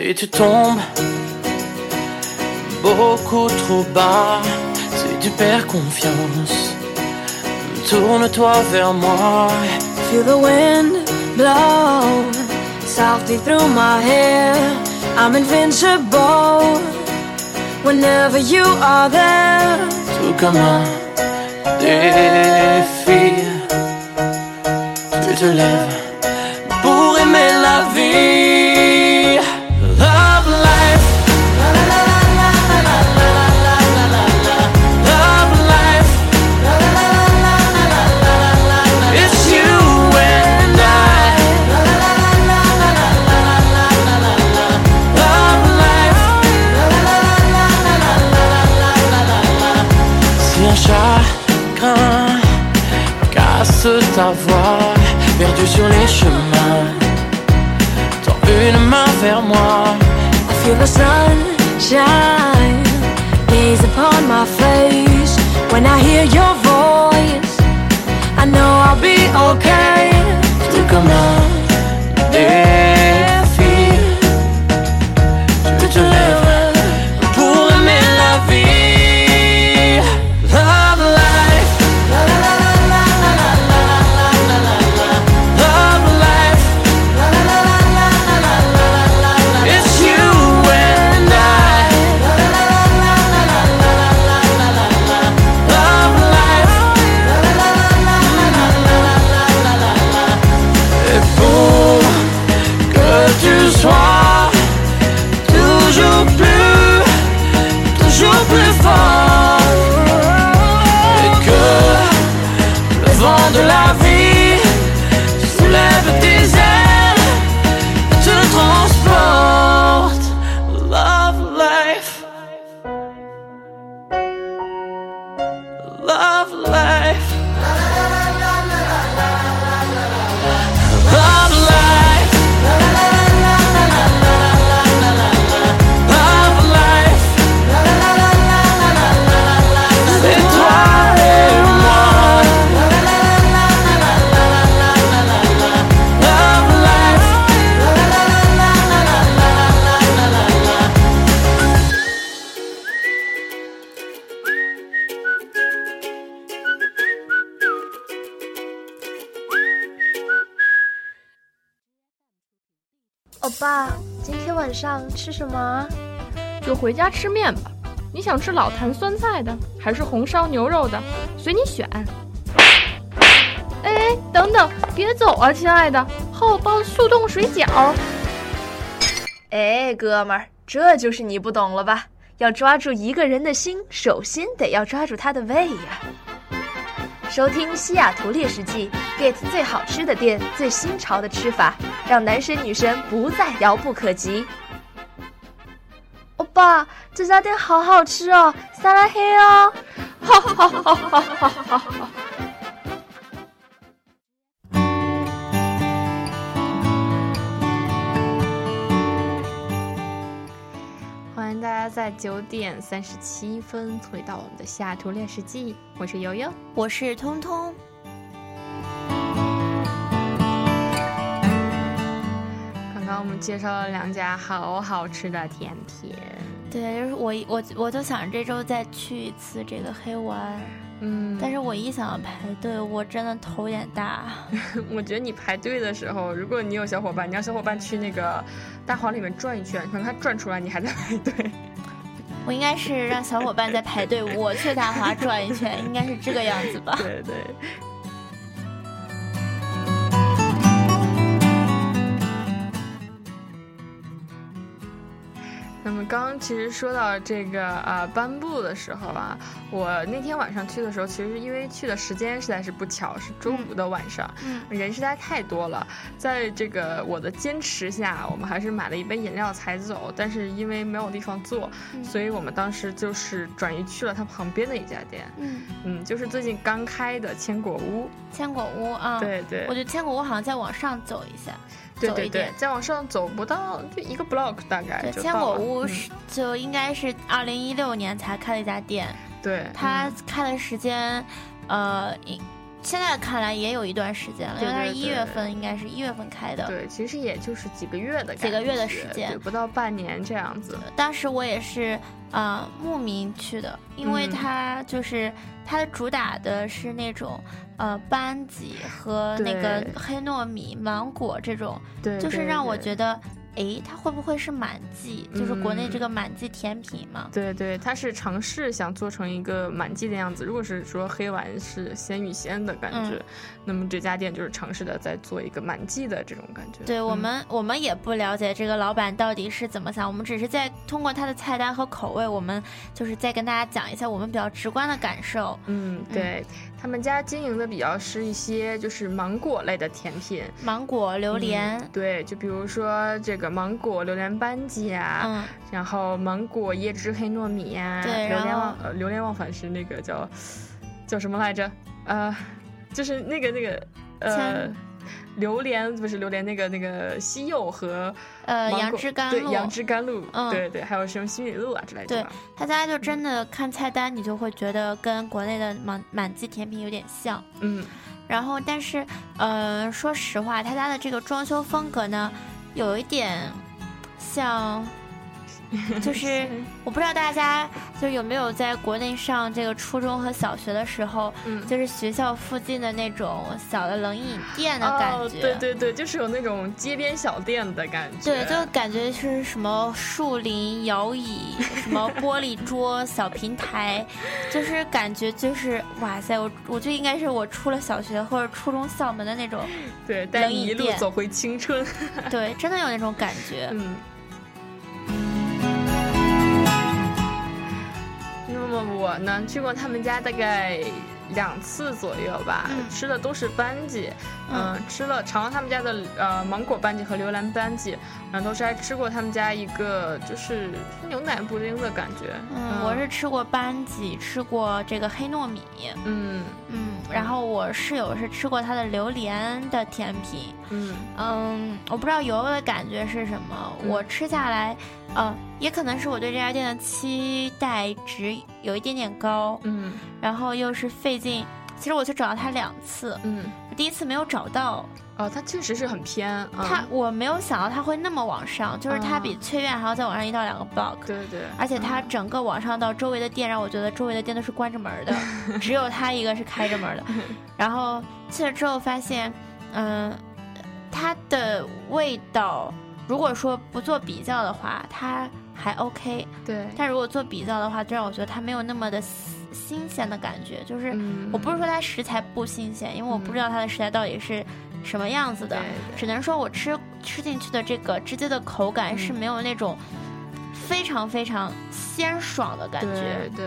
Speaker 7: Si tu tombes beaucoup trop bas, si tu perds confiance, tourne-toi vers moi.
Speaker 8: Feel the wind blow softly through my hair. I'm invincible whenever you are there.
Speaker 7: Tout comme un défi, tu te lèves ta voix, perdu sur les chemins, tends une main vers moi.
Speaker 8: I feel the sunshine gaze upon my face when I hear your voice. I know I'll be okay.
Speaker 7: Tout comme un
Speaker 5: 回家吃面吧。你想吃老坛酸菜的，还是红烧牛肉的？随你选。哎，等等，别走啊，亲爱的，厚包速冻水饺。
Speaker 9: 哎，哥们儿，这就是你不懂了吧？要抓住一个人的心，首先得要抓住他的胃呀。收听西雅图猎食记，get 最好吃的店，最新潮的吃法，让男神女神不再遥不可及。哇，这家店好好吃哦，撒拉黑哦！
Speaker 5: 哈哈哈哈哈哈哈！
Speaker 4: 欢迎大家在九点三十七分回到我们的西雅图猎食记，我是悠悠，
Speaker 6: 我是通通。
Speaker 4: 刚刚我们介绍了两家好好吃的甜品，
Speaker 6: 对，就是我我我就想这周再去一次这个黑湾，
Speaker 4: 嗯，
Speaker 6: 但是我一想要排队，我真的头有点大。
Speaker 4: 我觉得你排队的时候，如果你有小伙伴，你让小伙伴去那个大黄里面转一圈，等他转出来，你还在排队。
Speaker 6: 我应该是让小伙伴在排队，我去大华转一圈，应该是这个样子吧？
Speaker 4: 对 对。刚其实说到这个呃颁布的时候啊，我那天晚上去的时候，其实因为去的时间实在是不巧，是周五的晚上，
Speaker 6: 嗯
Speaker 4: 人实在太多了。在这个我的坚持下，我们还是买了一杯饮料才走。但是因为没有地方坐，
Speaker 6: 嗯
Speaker 4: 所以我们当时就是转移去了它旁边的一家店，
Speaker 6: 嗯，
Speaker 4: 嗯，就是最近刚开的千果屋。
Speaker 6: 千果屋啊，
Speaker 4: 对对
Speaker 6: 我觉得千果屋好像再往上走一下，走一点
Speaker 4: 对，再往上走不到就一个 block 大概
Speaker 6: 对，千果屋是、就应该是二零一六年才开了一家店，
Speaker 4: 对，
Speaker 6: 它开的时间，呃，应现在看来也有一段时间了，因为它是一月份，应该是一月份开的。
Speaker 4: 对，其实也就是几个月的
Speaker 6: 几个月的时间。
Speaker 4: 对不到半年这样子。
Speaker 6: 当时我也是呃慕名去的，因为
Speaker 4: 嗯。
Speaker 6: 它就是、它的主打的是那种呃班戟和那个黑糯米、芒果这种，
Speaker 4: 对，
Speaker 6: 就是让我觉得，诶，它会不会是满记？就是国内
Speaker 4: 嗯
Speaker 6: 这个满记甜品嘛？
Speaker 4: 对对，它是尝试想做成一个满记的样子。如果是说黑丸是鲜芋仙的感觉，
Speaker 6: 嗯
Speaker 4: 那么这家店就是尝试的在做一个满记的这种感觉。
Speaker 6: 对我
Speaker 4: 嗯
Speaker 6: 们，我们也不了解这个老板到底是怎么想，我们只是在通过他的菜单和口味，我们就是再跟大家讲一下我们比较直观的感受。
Speaker 4: 嗯，对他们家经营的比较是一些就是芒果类的甜品，
Speaker 6: 芒果、榴莲，
Speaker 4: 嗯对，就比如说这个芒果榴莲班戟啊，
Speaker 6: 嗯
Speaker 4: 然后芒果椰汁黑糯米呀、
Speaker 6: 对
Speaker 4: 榴莲忘呃榴莲忘返是那个叫叫什么来着？呃，就是那个那个呃
Speaker 6: 千。
Speaker 4: 榴莲不是榴莲，那个那个西柚和
Speaker 6: 呃，杨枝甘露，
Speaker 4: 对杨枝甘露，
Speaker 6: 嗯
Speaker 4: 对对，还有什么西米露啊之类的
Speaker 6: 对
Speaker 4: 吧。
Speaker 6: 他家就真的看菜单，你就会觉得跟国内的满满记甜品有点像。
Speaker 4: 嗯，
Speaker 6: 然后，但是，呃，说实话，他家的这个装修风格呢，有一点像，就是我不知道大家就有没有在国内上这个初中和小学的时候，
Speaker 4: 嗯
Speaker 6: 就是学校附近的那种小的冷饮店的感觉。
Speaker 4: 哦，对对对，就是有那种街边小店的感觉。
Speaker 6: 对，就感觉是什么树林、摇椅、什么 玻璃桌、小平台，就是感觉就是哇塞，我我就应该是我出了小学或者初中校门的那种，
Speaker 4: 对，带你一路走回青春。
Speaker 6: 对，真的有那种感觉。
Speaker 4: 嗯。么我呢，去过他们家大概两次左右吧，
Speaker 6: 嗯。
Speaker 4: 吃的都是班戟，嗯、
Speaker 6: 嗯
Speaker 4: 吃了尝了他们家的呃芒果班戟和榴莲班戟，然后同时还吃过他们家一个就是牛奶布丁的感觉。
Speaker 6: 嗯，我是吃过班戟，吃过这个黑糯米，
Speaker 4: 嗯。
Speaker 6: 嗯，然后我室友是吃过他的榴莲的甜品，
Speaker 4: 嗯。
Speaker 6: 嗯，我不知道油的感觉是什么，
Speaker 4: 嗯。
Speaker 6: 我吃下来，呃，也可能是我对这家店的期待值有一点点高，
Speaker 4: 嗯
Speaker 6: 然后又是费劲。其实我去找了他两次，
Speaker 4: 嗯，
Speaker 6: 第一次没有找到
Speaker 4: 哦，他确实是很偏。嗯、
Speaker 6: 它，我没有想到他会那么往上，就是它
Speaker 4: 啊
Speaker 6: 比翠苑还要再往上一到两个 block，
Speaker 4: 对对，
Speaker 6: 而且它
Speaker 4: 嗯
Speaker 6: 整个往上到周围的店，让我觉得周围的店都是关着门的，只有他一个是开着门的。然后去了之后发现，嗯、它的味道，如果说不做比较的话，它还 OK。
Speaker 4: 对，
Speaker 6: 但如果做比较的话，就让我觉得它没有那么的新新鲜的感觉。就是
Speaker 4: 嗯。
Speaker 6: 我不是说它食材不新鲜，因为我不知道它的食材到底是什么样子的，只能说我吃吃进去的这个直接的口感是
Speaker 4: 嗯。
Speaker 6: 没有那种非常非常鲜爽的感觉
Speaker 4: 对。对，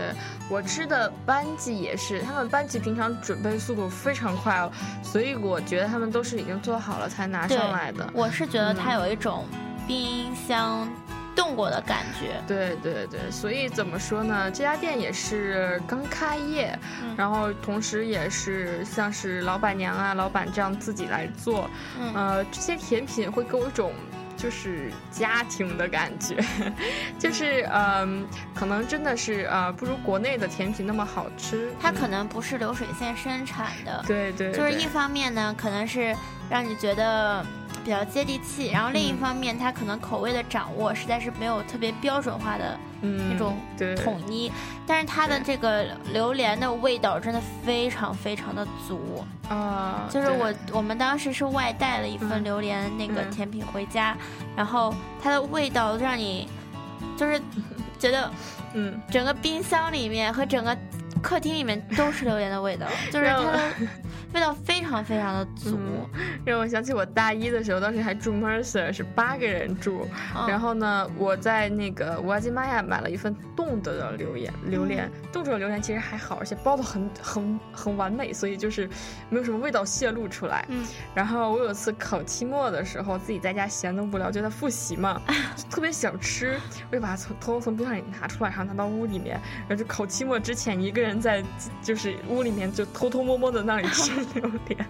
Speaker 4: 我吃的班戟也是，他们班戟平常准备速度非常快哦，所以我觉得他们都是已经做好了才拿上来的。
Speaker 6: 我是觉得它
Speaker 4: 嗯
Speaker 6: 有一种冰箱冻过的感觉。
Speaker 4: 对对对，所以怎么说呢？这家店也是刚开业，
Speaker 6: 嗯
Speaker 4: 然后同时也是像是老板娘啊、老板这样自己来做，
Speaker 6: 嗯
Speaker 4: 呃，这些甜品会给我一种。就是家庭的感觉，就是嗯、可能真的是呃，不如国内的甜品那么好吃。
Speaker 6: 它可
Speaker 4: 嗯
Speaker 6: 能不是流水线生产的，
Speaker 4: 对对，对
Speaker 6: 就是一方面呢，可能是让你觉得比较接地气，然后另一
Speaker 4: 嗯。
Speaker 6: 方面，它可能口味的掌握实在是没有特别标准化的
Speaker 4: 嗯
Speaker 6: 那种统一，但是它的这个榴莲的味道真的非常非常的足。
Speaker 4: 啊，
Speaker 6: 就是我我们当时是外带了一份
Speaker 4: 嗯。
Speaker 6: 榴莲那个
Speaker 4: 嗯。
Speaker 6: 甜品回家，然后它的味道让你就是 觉得
Speaker 4: 嗯。
Speaker 6: 整个冰箱里面和整个客厅里面都是榴莲的味道，就是它的味道非常非常的足。
Speaker 4: 让我想起我大一的时候，当时还住 Mercer，是八个人住。
Speaker 6: 嗯
Speaker 4: 然后呢，我在那个乌拉基玛雅买了一份冻的榴莲，榴莲冻着的榴莲其实还好，而且包的很很很完美，所以就是没有什么味道泄露出来。
Speaker 6: 嗯，
Speaker 4: 然后我有一次考期末的时候，自己在家闲得无聊，就在复习嘛，就特别想吃，我就把它从偷偷从冰箱里拿出来，然后拿到屋里面，然后就考期末之前一个人在就是屋里面就偷偷摸摸的那里吃榴莲。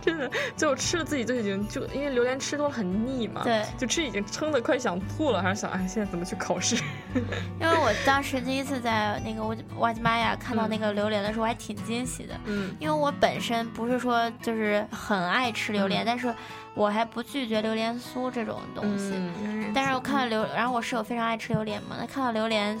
Speaker 4: 真的，就我吃了自己就已经就因为榴莲吃多了很腻嘛，
Speaker 6: 对
Speaker 4: 就吃已经撑得快想吐了，还是想哎现在怎么去考试？
Speaker 6: 因为我当时第一次在那个乌瓦吉玛雅看到那个榴莲的时候，我还挺惊喜的。
Speaker 4: 嗯，
Speaker 6: 因为我本身不是说就是很爱吃榴莲，
Speaker 4: 嗯
Speaker 6: 但是我还不拒绝榴莲酥这种东西。
Speaker 4: 嗯
Speaker 6: 但是我看到榴，然后我室友非常爱吃榴莲嘛，那看到榴莲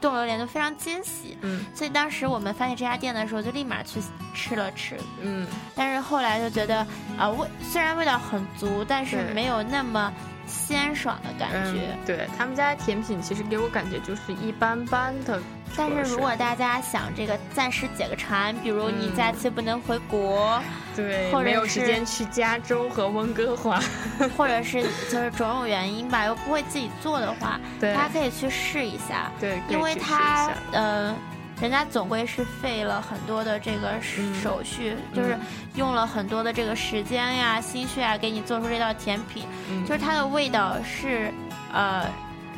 Speaker 6: 冻榴莲就非常惊喜。
Speaker 4: 嗯
Speaker 6: 所以当时我们发现这家店的时候，就立马去吃了吃。
Speaker 4: 嗯，
Speaker 6: 但是后来就觉得啊、味虽然味道很足，但是没有那么鲜爽的感觉。
Speaker 4: 嗯，对他们家甜品其实给我感觉就是一般般的。
Speaker 6: 但是如果大家想这个暂时解个馋，比如你
Speaker 4: 嗯
Speaker 6: 假期不能回国，
Speaker 4: 对
Speaker 6: 或者
Speaker 4: 没有时间去加州和温哥华，
Speaker 6: 或者是就是种种原因吧，又不会自己做的话，
Speaker 4: 对
Speaker 6: 大家可以去试一下。
Speaker 4: 对，
Speaker 6: 因为它
Speaker 4: 下
Speaker 6: 呃，人家总归是费了很多的这个手续，就是
Speaker 4: 嗯。
Speaker 6: 用了很多的这个时间呀、心血啊，给你做出这道甜品。
Speaker 4: 嗯。
Speaker 6: 就是它的味道是呃，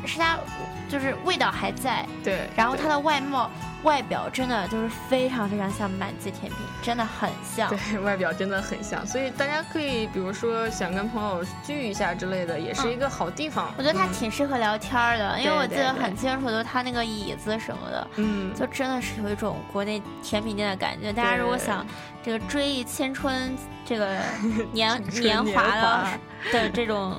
Speaker 6: 是它就是味道还在，
Speaker 4: 对，
Speaker 6: 然后它的外貌。外表真的就是非常非常像满记甜品，真的很像。
Speaker 4: 对，外表真的很像，所以大家可以比如说想跟朋友聚一下之类的，也是一个好地方。
Speaker 6: 我觉得它
Speaker 4: 嗯
Speaker 6: 挺适合聊天儿的，因为我记得很清楚，就是它那个椅子什么的，
Speaker 4: 嗯，
Speaker 6: 就真的是有一种国内甜品店的感觉。大家如果想这个追忆青春，这个 年年华
Speaker 4: 年华
Speaker 6: 的的这种，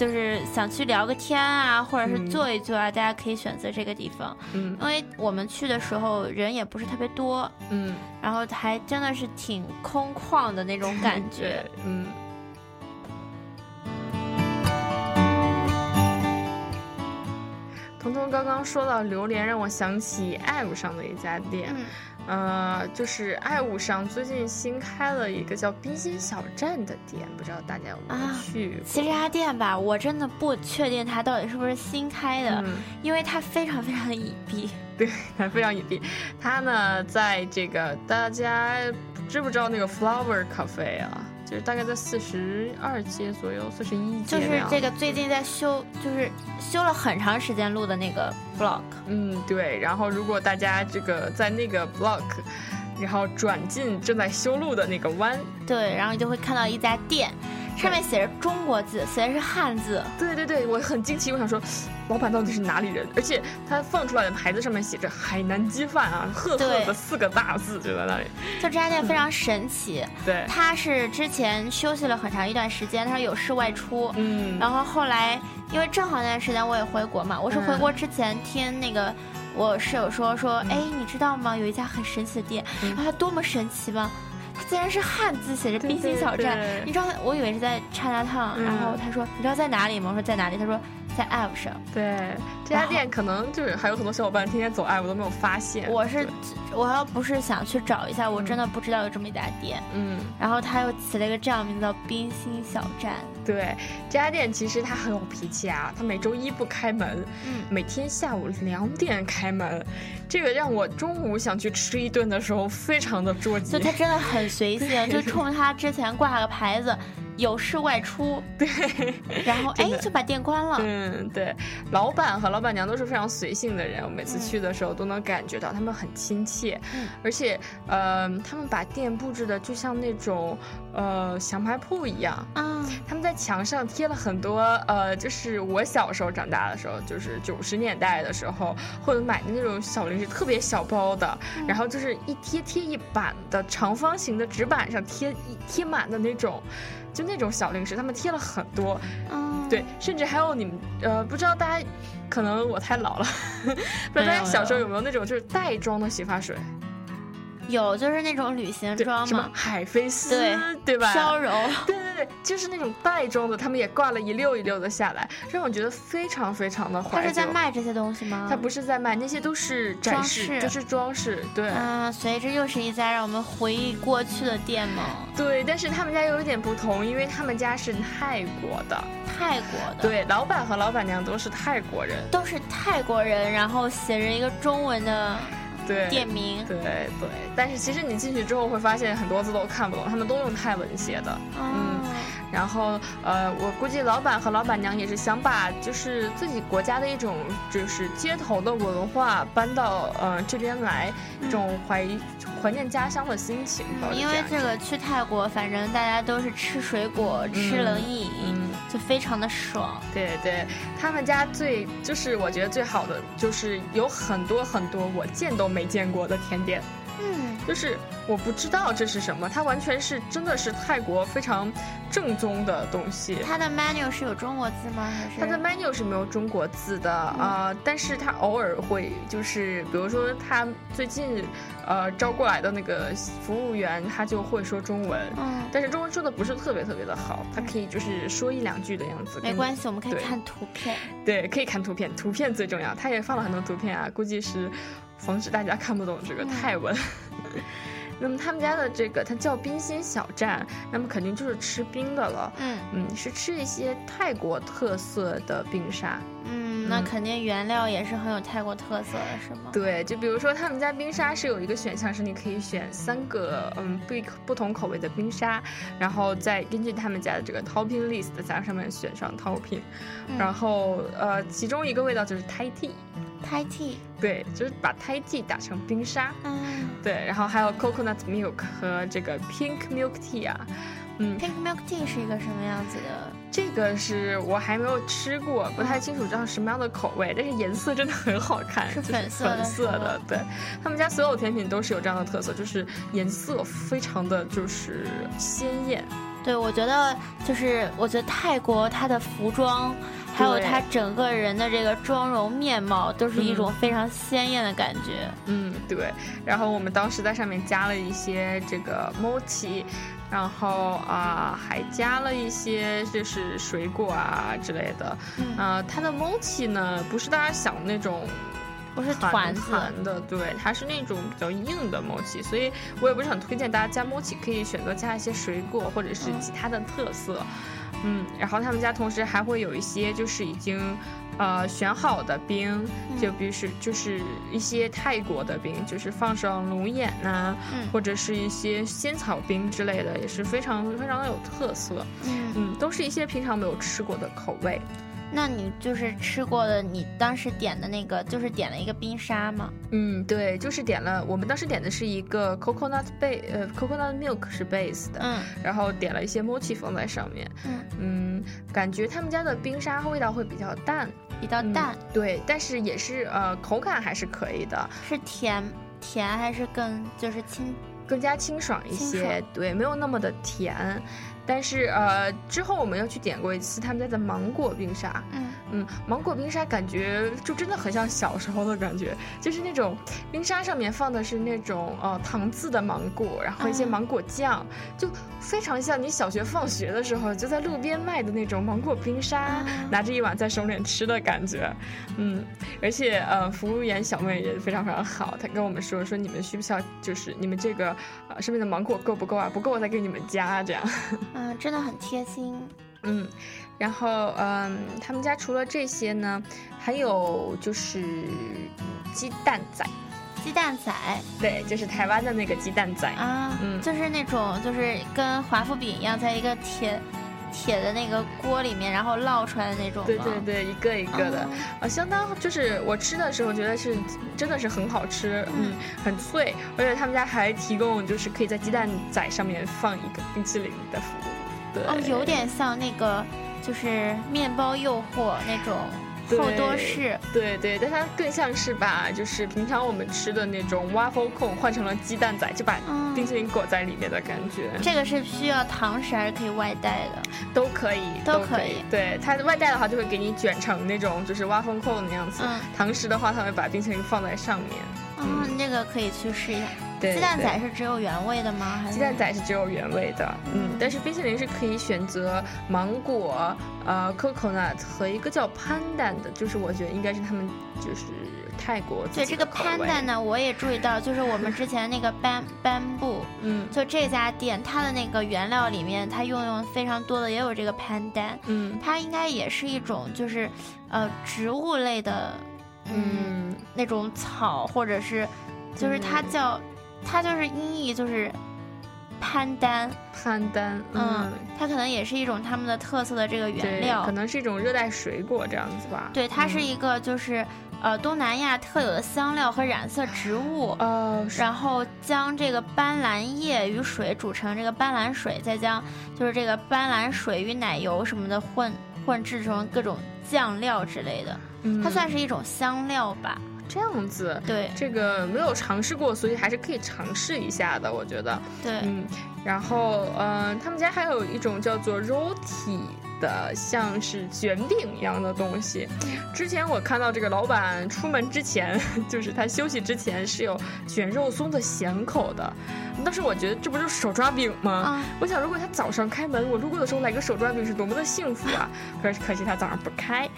Speaker 6: 就是想去聊个天啊，或者是
Speaker 4: 嗯
Speaker 6: 坐一坐啊，大家可以选择这个地方。
Speaker 4: 嗯
Speaker 6: 因为我们去的时候人也不是特别多，
Speaker 4: 嗯，
Speaker 6: 然后还真的是挺空旷的那种感 觉
Speaker 4: 对。嗯。彤彤刚刚说到榴莲，让我想起爱物上的一家店，
Speaker 6: 嗯，
Speaker 4: 呃，就是爱物上最近新开了一个叫冰心小站的店，不知道大家有没有
Speaker 6: 啊
Speaker 4: 去过？
Speaker 6: 其实这家店吧，我真的不确定它到底是不是新开的，
Speaker 4: 嗯
Speaker 6: 因为它非常非常的隐蔽。
Speaker 4: 对，它非常隐蔽。它呢，在这个大家知不知道那个 Flower Cafe 啊？就是大概在四十二街左右，四十一街
Speaker 6: 就是这个最近在修，就是修了很长时间录的那个 block。
Speaker 4: 嗯，对。然后如果大家这个在那个 block，然后转进正在修路的那个弯，
Speaker 6: 对，然后你就会看到一家店，上面写着中国字，写的是汉字。
Speaker 4: 对对对，我很惊奇，我想说，老板到底是哪里人？而且他放出来的牌子上面写着“海南鸡饭”啊，赫赫的四个大字就在那里。
Speaker 6: 就这家店非常神奇，
Speaker 4: 对，
Speaker 6: 他是之前休息了很长一段时间，他说有事外出，
Speaker 4: 嗯，
Speaker 6: 然后后来因为正好那段时间我也回国嘛，我是回国之前听那个我室友说说，哎，你知道吗？有一家很神奇的店，然后它多么神奇吗？它竟然是汉字写着“
Speaker 4: 对
Speaker 6: 冰心小站”，
Speaker 4: 对
Speaker 6: 你知道，我以为是在 China Town，、
Speaker 4: 嗯
Speaker 6: 然后他说你知道在哪里吗？我说在哪里？他说在 App 上。
Speaker 4: 对，这家店可能就是还有很多小伙伴天天走 App 都没有发现。
Speaker 6: 我是我要不是想去找一下，我真的不知道有这么一家店。
Speaker 4: 嗯，
Speaker 6: 然后他又起了一个这样名字叫冰心小站。
Speaker 4: 对，这家店其实他很有脾气啊，他每周一不开门，
Speaker 6: 嗯，
Speaker 4: 每天下午两点开门，这个让我中午想去吃一顿的时候非常的着急。
Speaker 6: 就他真的很随性，就冲着他之前挂个牌子。有事外出，
Speaker 4: 对，
Speaker 6: 然后哎就把店关了。
Speaker 4: 嗯，对，老板和老板娘都是非常随性的人，我每次去的时候都能感觉到他们很亲切，
Speaker 6: 嗯，
Speaker 4: 而且呃，他们把店布置的就像那种呃小卖铺一样
Speaker 6: 啊，
Speaker 4: 他们在墙上贴了很多呃，就是我小时候长大的时候，就是九十年代的时候，或者买的那种小零食，特别小包的，
Speaker 6: 嗯、
Speaker 4: 然后就是一贴贴一板的长方形的纸板上贴贴满的那种。就那种小零食，他们贴了很多，
Speaker 6: 嗯，
Speaker 4: 对，甚至还有你们呃，不知道大家，可能我太老了，不知道大家小时候有没有那种就是袋装的洗发水？
Speaker 6: 有，就是那种旅行装
Speaker 4: 嘛，海飞丝，
Speaker 6: 对
Speaker 4: 对吧？
Speaker 6: 飘柔，
Speaker 4: 对就是那种袋装的，他们也挂了一溜一溜的下来，让我觉得非常非常的怀旧。
Speaker 6: 他是在卖这些东西吗？
Speaker 4: 他不是在卖，那些都是展示，就是装饰。对，
Speaker 6: 啊，所以这又是一家让我们回忆过去的店吗？
Speaker 4: 对，但是他们家又有一点不同，因为他们家是泰国的，
Speaker 6: 泰国的，
Speaker 4: 对，老板和老板娘都是泰国人，
Speaker 6: 都是泰国人，然后写着一个中文的
Speaker 4: 对，
Speaker 6: 店名，
Speaker 4: 对对。但是其实你进去之后会发现很多字都看不懂，他们都用泰文写的，嗯。然后，呃，我估计老板和老板娘也是想把就是自己国家的一种就是街头的文化搬到呃这边来，一种怀怀念家乡的心情。
Speaker 6: 因为这个去泰国，反正大家都是吃水果、吃冷饮，就非常的爽。
Speaker 4: 对对，他们家最就是我觉得最好的就是有很多很多我见都没见过的甜点。
Speaker 6: 嗯，
Speaker 4: 就是我不知道这是什么，它完全是真的是泰国非常正宗的东西。
Speaker 6: 它的 menu 是有中国字吗？还是
Speaker 4: 它的 menu 是没有中国字的啊？但是它偶尔会，就是比如说他最近呃招过来的那个服务员，他就会说中文，
Speaker 6: 嗯，
Speaker 4: 但是中文说的不是特别特别的好，他可以就是说一两句的样子。
Speaker 6: 没关系，我们可以看图片。
Speaker 4: 对，可以看图片，图片最重要。他也放了很多图片啊，估计是。防止大家看不懂这个泰文。那么他们家的这个，它叫冰心小站，那么肯定就是吃冰的了。
Speaker 6: 嗯
Speaker 4: 嗯，是吃一些泰国特色的冰沙。
Speaker 6: 嗯，那肯定原料也是很有泰国特色的，是吗？
Speaker 4: 对，就比如说他们家冰沙是有一个选项，是你可以选三个嗯不不同口味的冰沙，然后再根据他们家的这个 topping list 在上面选上 topping，然后呃其中一个味道就是 Thai tea。
Speaker 6: Thai tea，
Speaker 4: 对，就是把 Thai tea 打成冰沙，
Speaker 6: 嗯，
Speaker 4: 对，然后还有 coconut milk 和这个 pink milk tea 啊，嗯
Speaker 6: ，pink milk tea 是一个什么样子的？
Speaker 4: 这个是我还没有吃过，不太清楚知道什么样的口味，但是颜色真的很好看，
Speaker 6: 是粉色
Speaker 4: 的，粉色的，对，他们家所有甜品都是有这样的特色，就是颜色非常的就是鲜艳。
Speaker 6: 对，我觉得就是我觉得泰国它的服装。还有他整个人的这个妆容面貌，都是一种非常鲜艳的感觉。
Speaker 4: 嗯，对。然后我们当时在上面加了一些这个 mochi，然后啊还加了一些就是水果啊之类的。
Speaker 6: 啊，
Speaker 4: 它的 mochi 呢不是大家想的那种，
Speaker 6: 不是团
Speaker 4: 团的，对，它是那种比较硬的 mochi，所以我也不是很推荐大家加 mochi，可以选择加一些水果或者是其他的特色。嗯，然后他们家同时还会有一些就是已经，呃选好的冰，就比如是就是一些泰国的冰，就是放上龙眼呐，或者是一些仙草冰之类的，也是非常非常的有特色。
Speaker 6: 嗯
Speaker 4: 嗯，都是一些平常没有吃过的口味。
Speaker 6: 那你就是吃过的，你当时点的那个就是点了一个冰沙吗？
Speaker 4: 嗯，对，就是点了。我们当时点的是一个 coconut base，呃，coconut milk 是 base 的，
Speaker 6: 嗯，
Speaker 4: 然后点了一些 mochi 放在上面，
Speaker 6: 嗯
Speaker 4: 嗯，感觉他们家的冰沙味道会比较淡，
Speaker 6: 比较淡，
Speaker 4: 对，但是也是呃口感还是可以的，
Speaker 6: 是甜甜还是更就是清
Speaker 4: 更加清爽一些，对，没有那么的甜。但是呃，之后我们又去点过一次他们家的芒果冰沙，
Speaker 6: 嗯
Speaker 4: 嗯，芒果冰沙感觉就真的很像小时候的感觉，就是那种冰沙上面放的是那种呃糖渍的芒果，然后一些芒果酱，就非常像你小学放学的时候就在路边卖的那种芒果冰沙，拿着一碗在手里吃的感觉，嗯，而且呃服务员小妹也非常非常好，她跟我们说说你们需不需要就是你们这个呃上面的芒果够不够啊？不够我再给你们加这样。
Speaker 6: 嗯，真的很贴心。
Speaker 4: 嗯，然后嗯，他们家除了这些呢，还有就是鸡蛋仔。
Speaker 6: 鸡蛋仔，
Speaker 4: 对，就是台湾的那个鸡蛋仔。
Speaker 6: 啊，嗯，就是那种就是跟华夫饼一样，在一个铁铁的那个锅里面，然后烙出来的那种。
Speaker 4: 对对对，一个一个的。啊，相当就是我吃的时候觉得是真的是很好吃，嗯，很脆，而且他们家还提供就是可以在鸡蛋仔上面放一个冰淇淋的服务。对，
Speaker 6: 哦，有点像那个就是面包诱惑那种。厚多士，
Speaker 4: 对对，但它更像是把就是平常我们吃的那种 waffle cone 换成了鸡蛋仔，就把冰淇淋裹在里面的感觉。
Speaker 6: 这个是需要堂食还是可以外带的？
Speaker 4: 都可以，
Speaker 6: 都
Speaker 4: 可以。对它外带的话，就会给你卷成那种就是 waffle cone 那样子。堂食的话，它会把冰淇淋放在上面。
Speaker 6: 嗯，那个可以去试一下。
Speaker 4: 对
Speaker 6: 鸡蛋仔是只有原味的吗？还是
Speaker 4: 鸡蛋仔是只有原味的，嗯，但是冰淇淋是可以选择芒果、呃 coconut 和一个叫 pandan 的，就是我觉得应该是他们就是泰国
Speaker 6: 对这个
Speaker 4: 己的口味
Speaker 6: panda 呢，我也注意到，就是我们之前那个 ban bamboo，
Speaker 4: 嗯
Speaker 6: 就这家店，它的那个原料里面，它用用非常多的，也有这个 pandan，
Speaker 4: 嗯。
Speaker 6: 它应该也是一种就是呃植物类的，
Speaker 4: 嗯
Speaker 6: 那种草，或者是就是它
Speaker 4: 嗯。
Speaker 6: 叫、它就是音译就是潘丹，
Speaker 4: 潘丹，
Speaker 6: 嗯，它可能也是一种他们的特色的这个原，料。
Speaker 4: 可，能是一种热带水果这样子吧。
Speaker 6: 对，它是
Speaker 4: 嗯
Speaker 6: 一个就是。呃，东南亚特有的香料和染色植物，
Speaker 4: 哦，
Speaker 6: 然后将这个斑斓叶与水煮成这个斑斓水，再将就是这个斑斓水与奶油什么的混混制成各种酱料之类的，
Speaker 4: 嗯。
Speaker 6: 它算是一种香料吧。
Speaker 4: 这样子。
Speaker 6: 对
Speaker 4: 这个没有尝试过，所以还是可以尝试一下的，我觉得。
Speaker 6: 对，
Speaker 4: 嗯，然后嗯、呃他们家还有一种叫做 roti 的，像是卷饼一样的东西。之前我看到这个老板出门之前，就是他休息之前是有卷肉松的咸口的。当时我觉得这不就是手抓饼吗？
Speaker 6: 啊
Speaker 4: 我想如果他早上开门，我路过的时候来个手抓饼是多么的幸福啊！可是可惜他早上不开。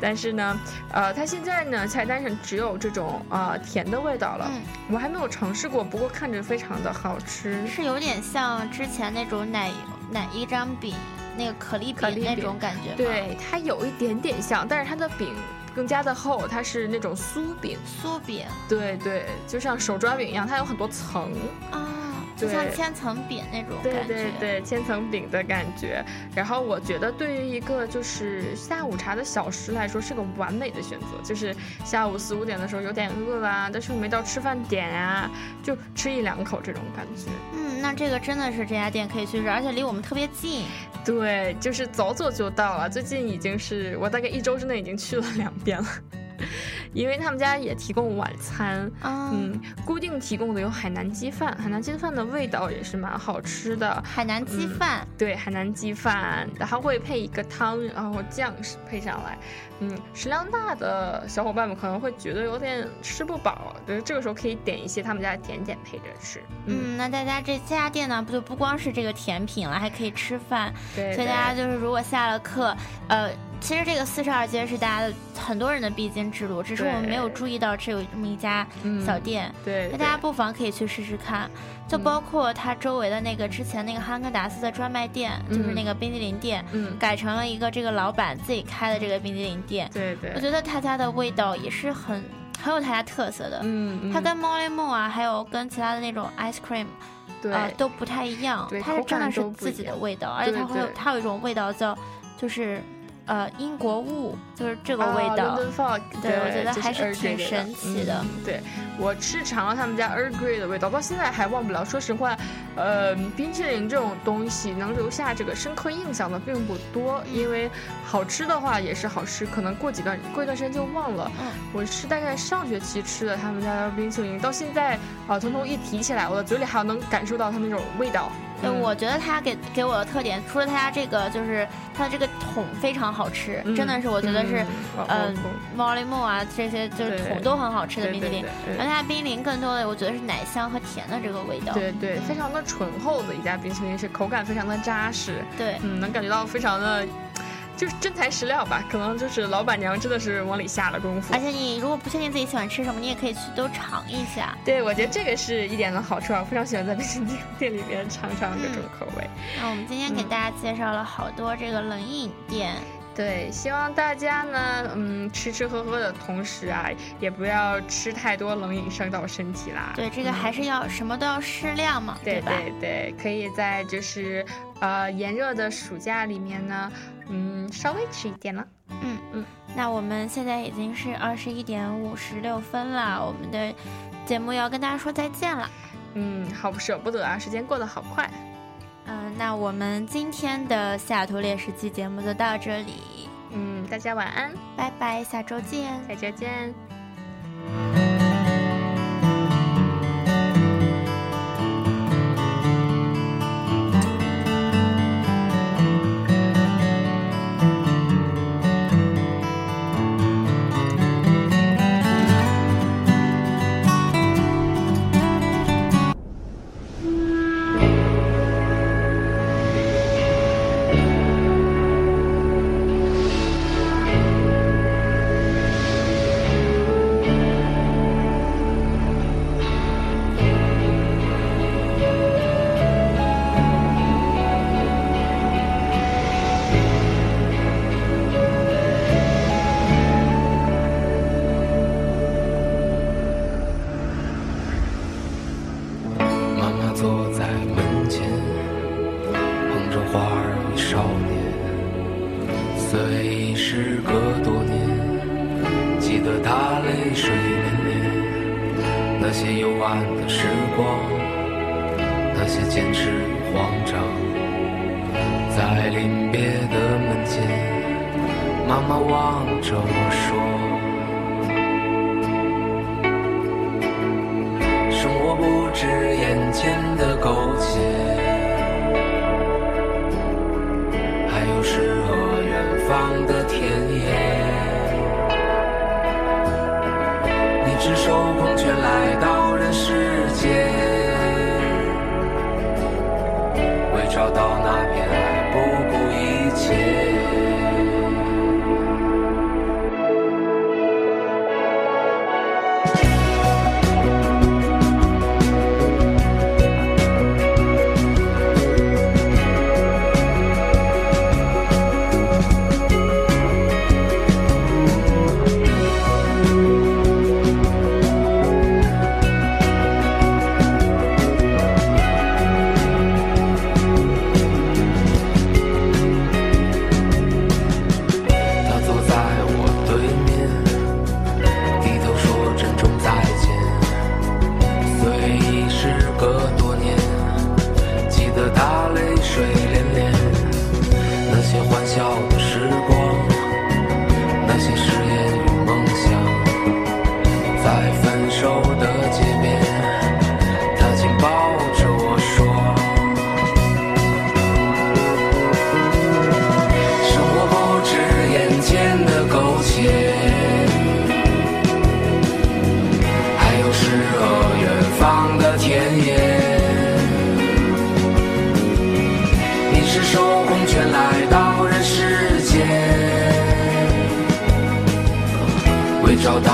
Speaker 4: 但是呢，呃，他现在呢菜单上只有这种呃甜的味道了。
Speaker 6: 嗯
Speaker 4: 我还没有尝试过，不过看着非常的好吃。
Speaker 6: 是有点像之前那种奶油奶一张饼那个可丽饼那种感觉吗，
Speaker 4: 对，它有一点点像，但是它的饼更加的厚，它是那种酥饼。
Speaker 6: 酥饼
Speaker 4: 对对，就像手抓饼一样，它有很多层。
Speaker 6: 啊，就像千层饼那种
Speaker 4: 对
Speaker 6: 感觉。
Speaker 4: 对对，千层饼的感觉。然后我觉得对于一个就是下午茶的小食来说，是个完美的选择。就是下午四五点的时候有点饿啊，但是又没到吃饭点啊，就吃一两口这种感觉。
Speaker 6: 嗯，那这个真的是这家店可以去吃，而且离我们特别近。
Speaker 4: 对，就是走走就到了。最近已经是我大概一周之内已经去了两遍了，因为他们家也提供晚餐，
Speaker 6: 啊，
Speaker 4: 嗯，固定提供的有海南鸡饭，海南鸡饭的味道也是蛮好吃的。
Speaker 6: 海南鸡
Speaker 4: 嗯
Speaker 6: 饭，
Speaker 4: 对，海南鸡饭，然后会配一个汤，然后酱是配上来。嗯，食量大的小伙伴们可能会觉得有点吃不饱，对，这个时候可以点一些他们家的甜点配着吃。
Speaker 6: 嗯，那大家这这家店呢，不就不光是这个甜品了，还可以吃饭。
Speaker 4: 对，
Speaker 6: 所以大家就是如果下了课，呃，其实这个四十二街是大家的很多人的必经之路，只是我们没有注意到这有这么一家
Speaker 4: 嗯
Speaker 6: 小店。
Speaker 4: 对，
Speaker 6: 那大家不妨可以去试试看，就
Speaker 4: 嗯。
Speaker 6: 包括它周围的那个之前那个哈根达斯的专卖店，就是
Speaker 4: 嗯
Speaker 6: 那个冰激凌店，
Speaker 4: 嗯，
Speaker 6: 改成了一个这个老板自己开的这个冰激凌店。
Speaker 4: 对对，
Speaker 6: 我觉得他家的味道也是很很有他家特色的。
Speaker 4: 嗯，嗯。
Speaker 6: 它跟 Molly Moon 啊，还有跟其他的那种 ice cream
Speaker 4: 对、
Speaker 6: 啊、都不太一样
Speaker 4: 对，
Speaker 6: 它是真的是自己的味道，而且它会有
Speaker 4: 对
Speaker 6: 它有一种味道叫就是呃英国雾，就是这个
Speaker 4: 啊
Speaker 6: 味道。
Speaker 4: Fog，
Speaker 6: 对我觉得还是挺神奇的
Speaker 4: 嗯对我吃尝了他们家 Earl Grey 的味道，到现在还忘不了。说实话，呃，冰淇淋这种东西能留下这个深刻印象的并不多，因为好吃的话也是好吃，可能过几段过一段时间就忘了。
Speaker 6: 嗯
Speaker 4: 我是大概上学期吃的他们家的冰淇淋，到现在啊，彤彤一提起来，我的嘴里还能感受到它那种味道。
Speaker 6: 对，
Speaker 4: 嗯。
Speaker 6: 我觉得它给给我的特点，除了它家这个，就是它的这个桶非常好吃，
Speaker 4: 嗯
Speaker 6: 真的是我觉得是，
Speaker 4: 嗯
Speaker 6: ，Molly Moon 啊这些就是桶都很好吃的冰淇淋然后它冰淇淋更多的，我觉得是奶香和甜的这个味道。
Speaker 4: 对对，非常的醇厚的一家冰淇淋，是口感非常的扎实，
Speaker 6: 对。
Speaker 4: 嗯，能感觉到非常的，就是真材实料吧。可能就是老板娘真的是往里下了功夫
Speaker 6: 而。且你如果不确定自己喜欢吃什么，你也可以去都尝一下。
Speaker 4: 对，我觉得这个是一点的好处啊，我非常喜欢在冰淇淋店里面尝尝各种口味。
Speaker 6: 那我们今天给
Speaker 4: 嗯
Speaker 6: 大家介绍了好多这个冷饮店，
Speaker 4: 对，希望大家呢，嗯，吃吃喝喝的同时啊，也不要吃太多冷饮伤到身体啦。
Speaker 6: 对这个
Speaker 4: 嗯
Speaker 6: 还是要什么都要适量嘛，
Speaker 4: 对
Speaker 6: 吧？
Speaker 4: 对对，可以在就是呃炎热的暑假里面呢，嗯，稍微迟一点了。
Speaker 6: 嗯
Speaker 4: 嗯，
Speaker 6: 那我们现在已经是二十一点五十六分了，我们的节目要跟大家说再见了。
Speaker 4: 嗯，好舍不得啊，时间过得好快。
Speaker 6: 嗯、那我们今天的西雅图猎食记节目就到这里，
Speaker 4: 嗯，大家晚安，
Speaker 6: 拜拜，下周见。
Speaker 4: 下周见。
Speaker 7: 只眼前的苟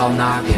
Speaker 7: 为找到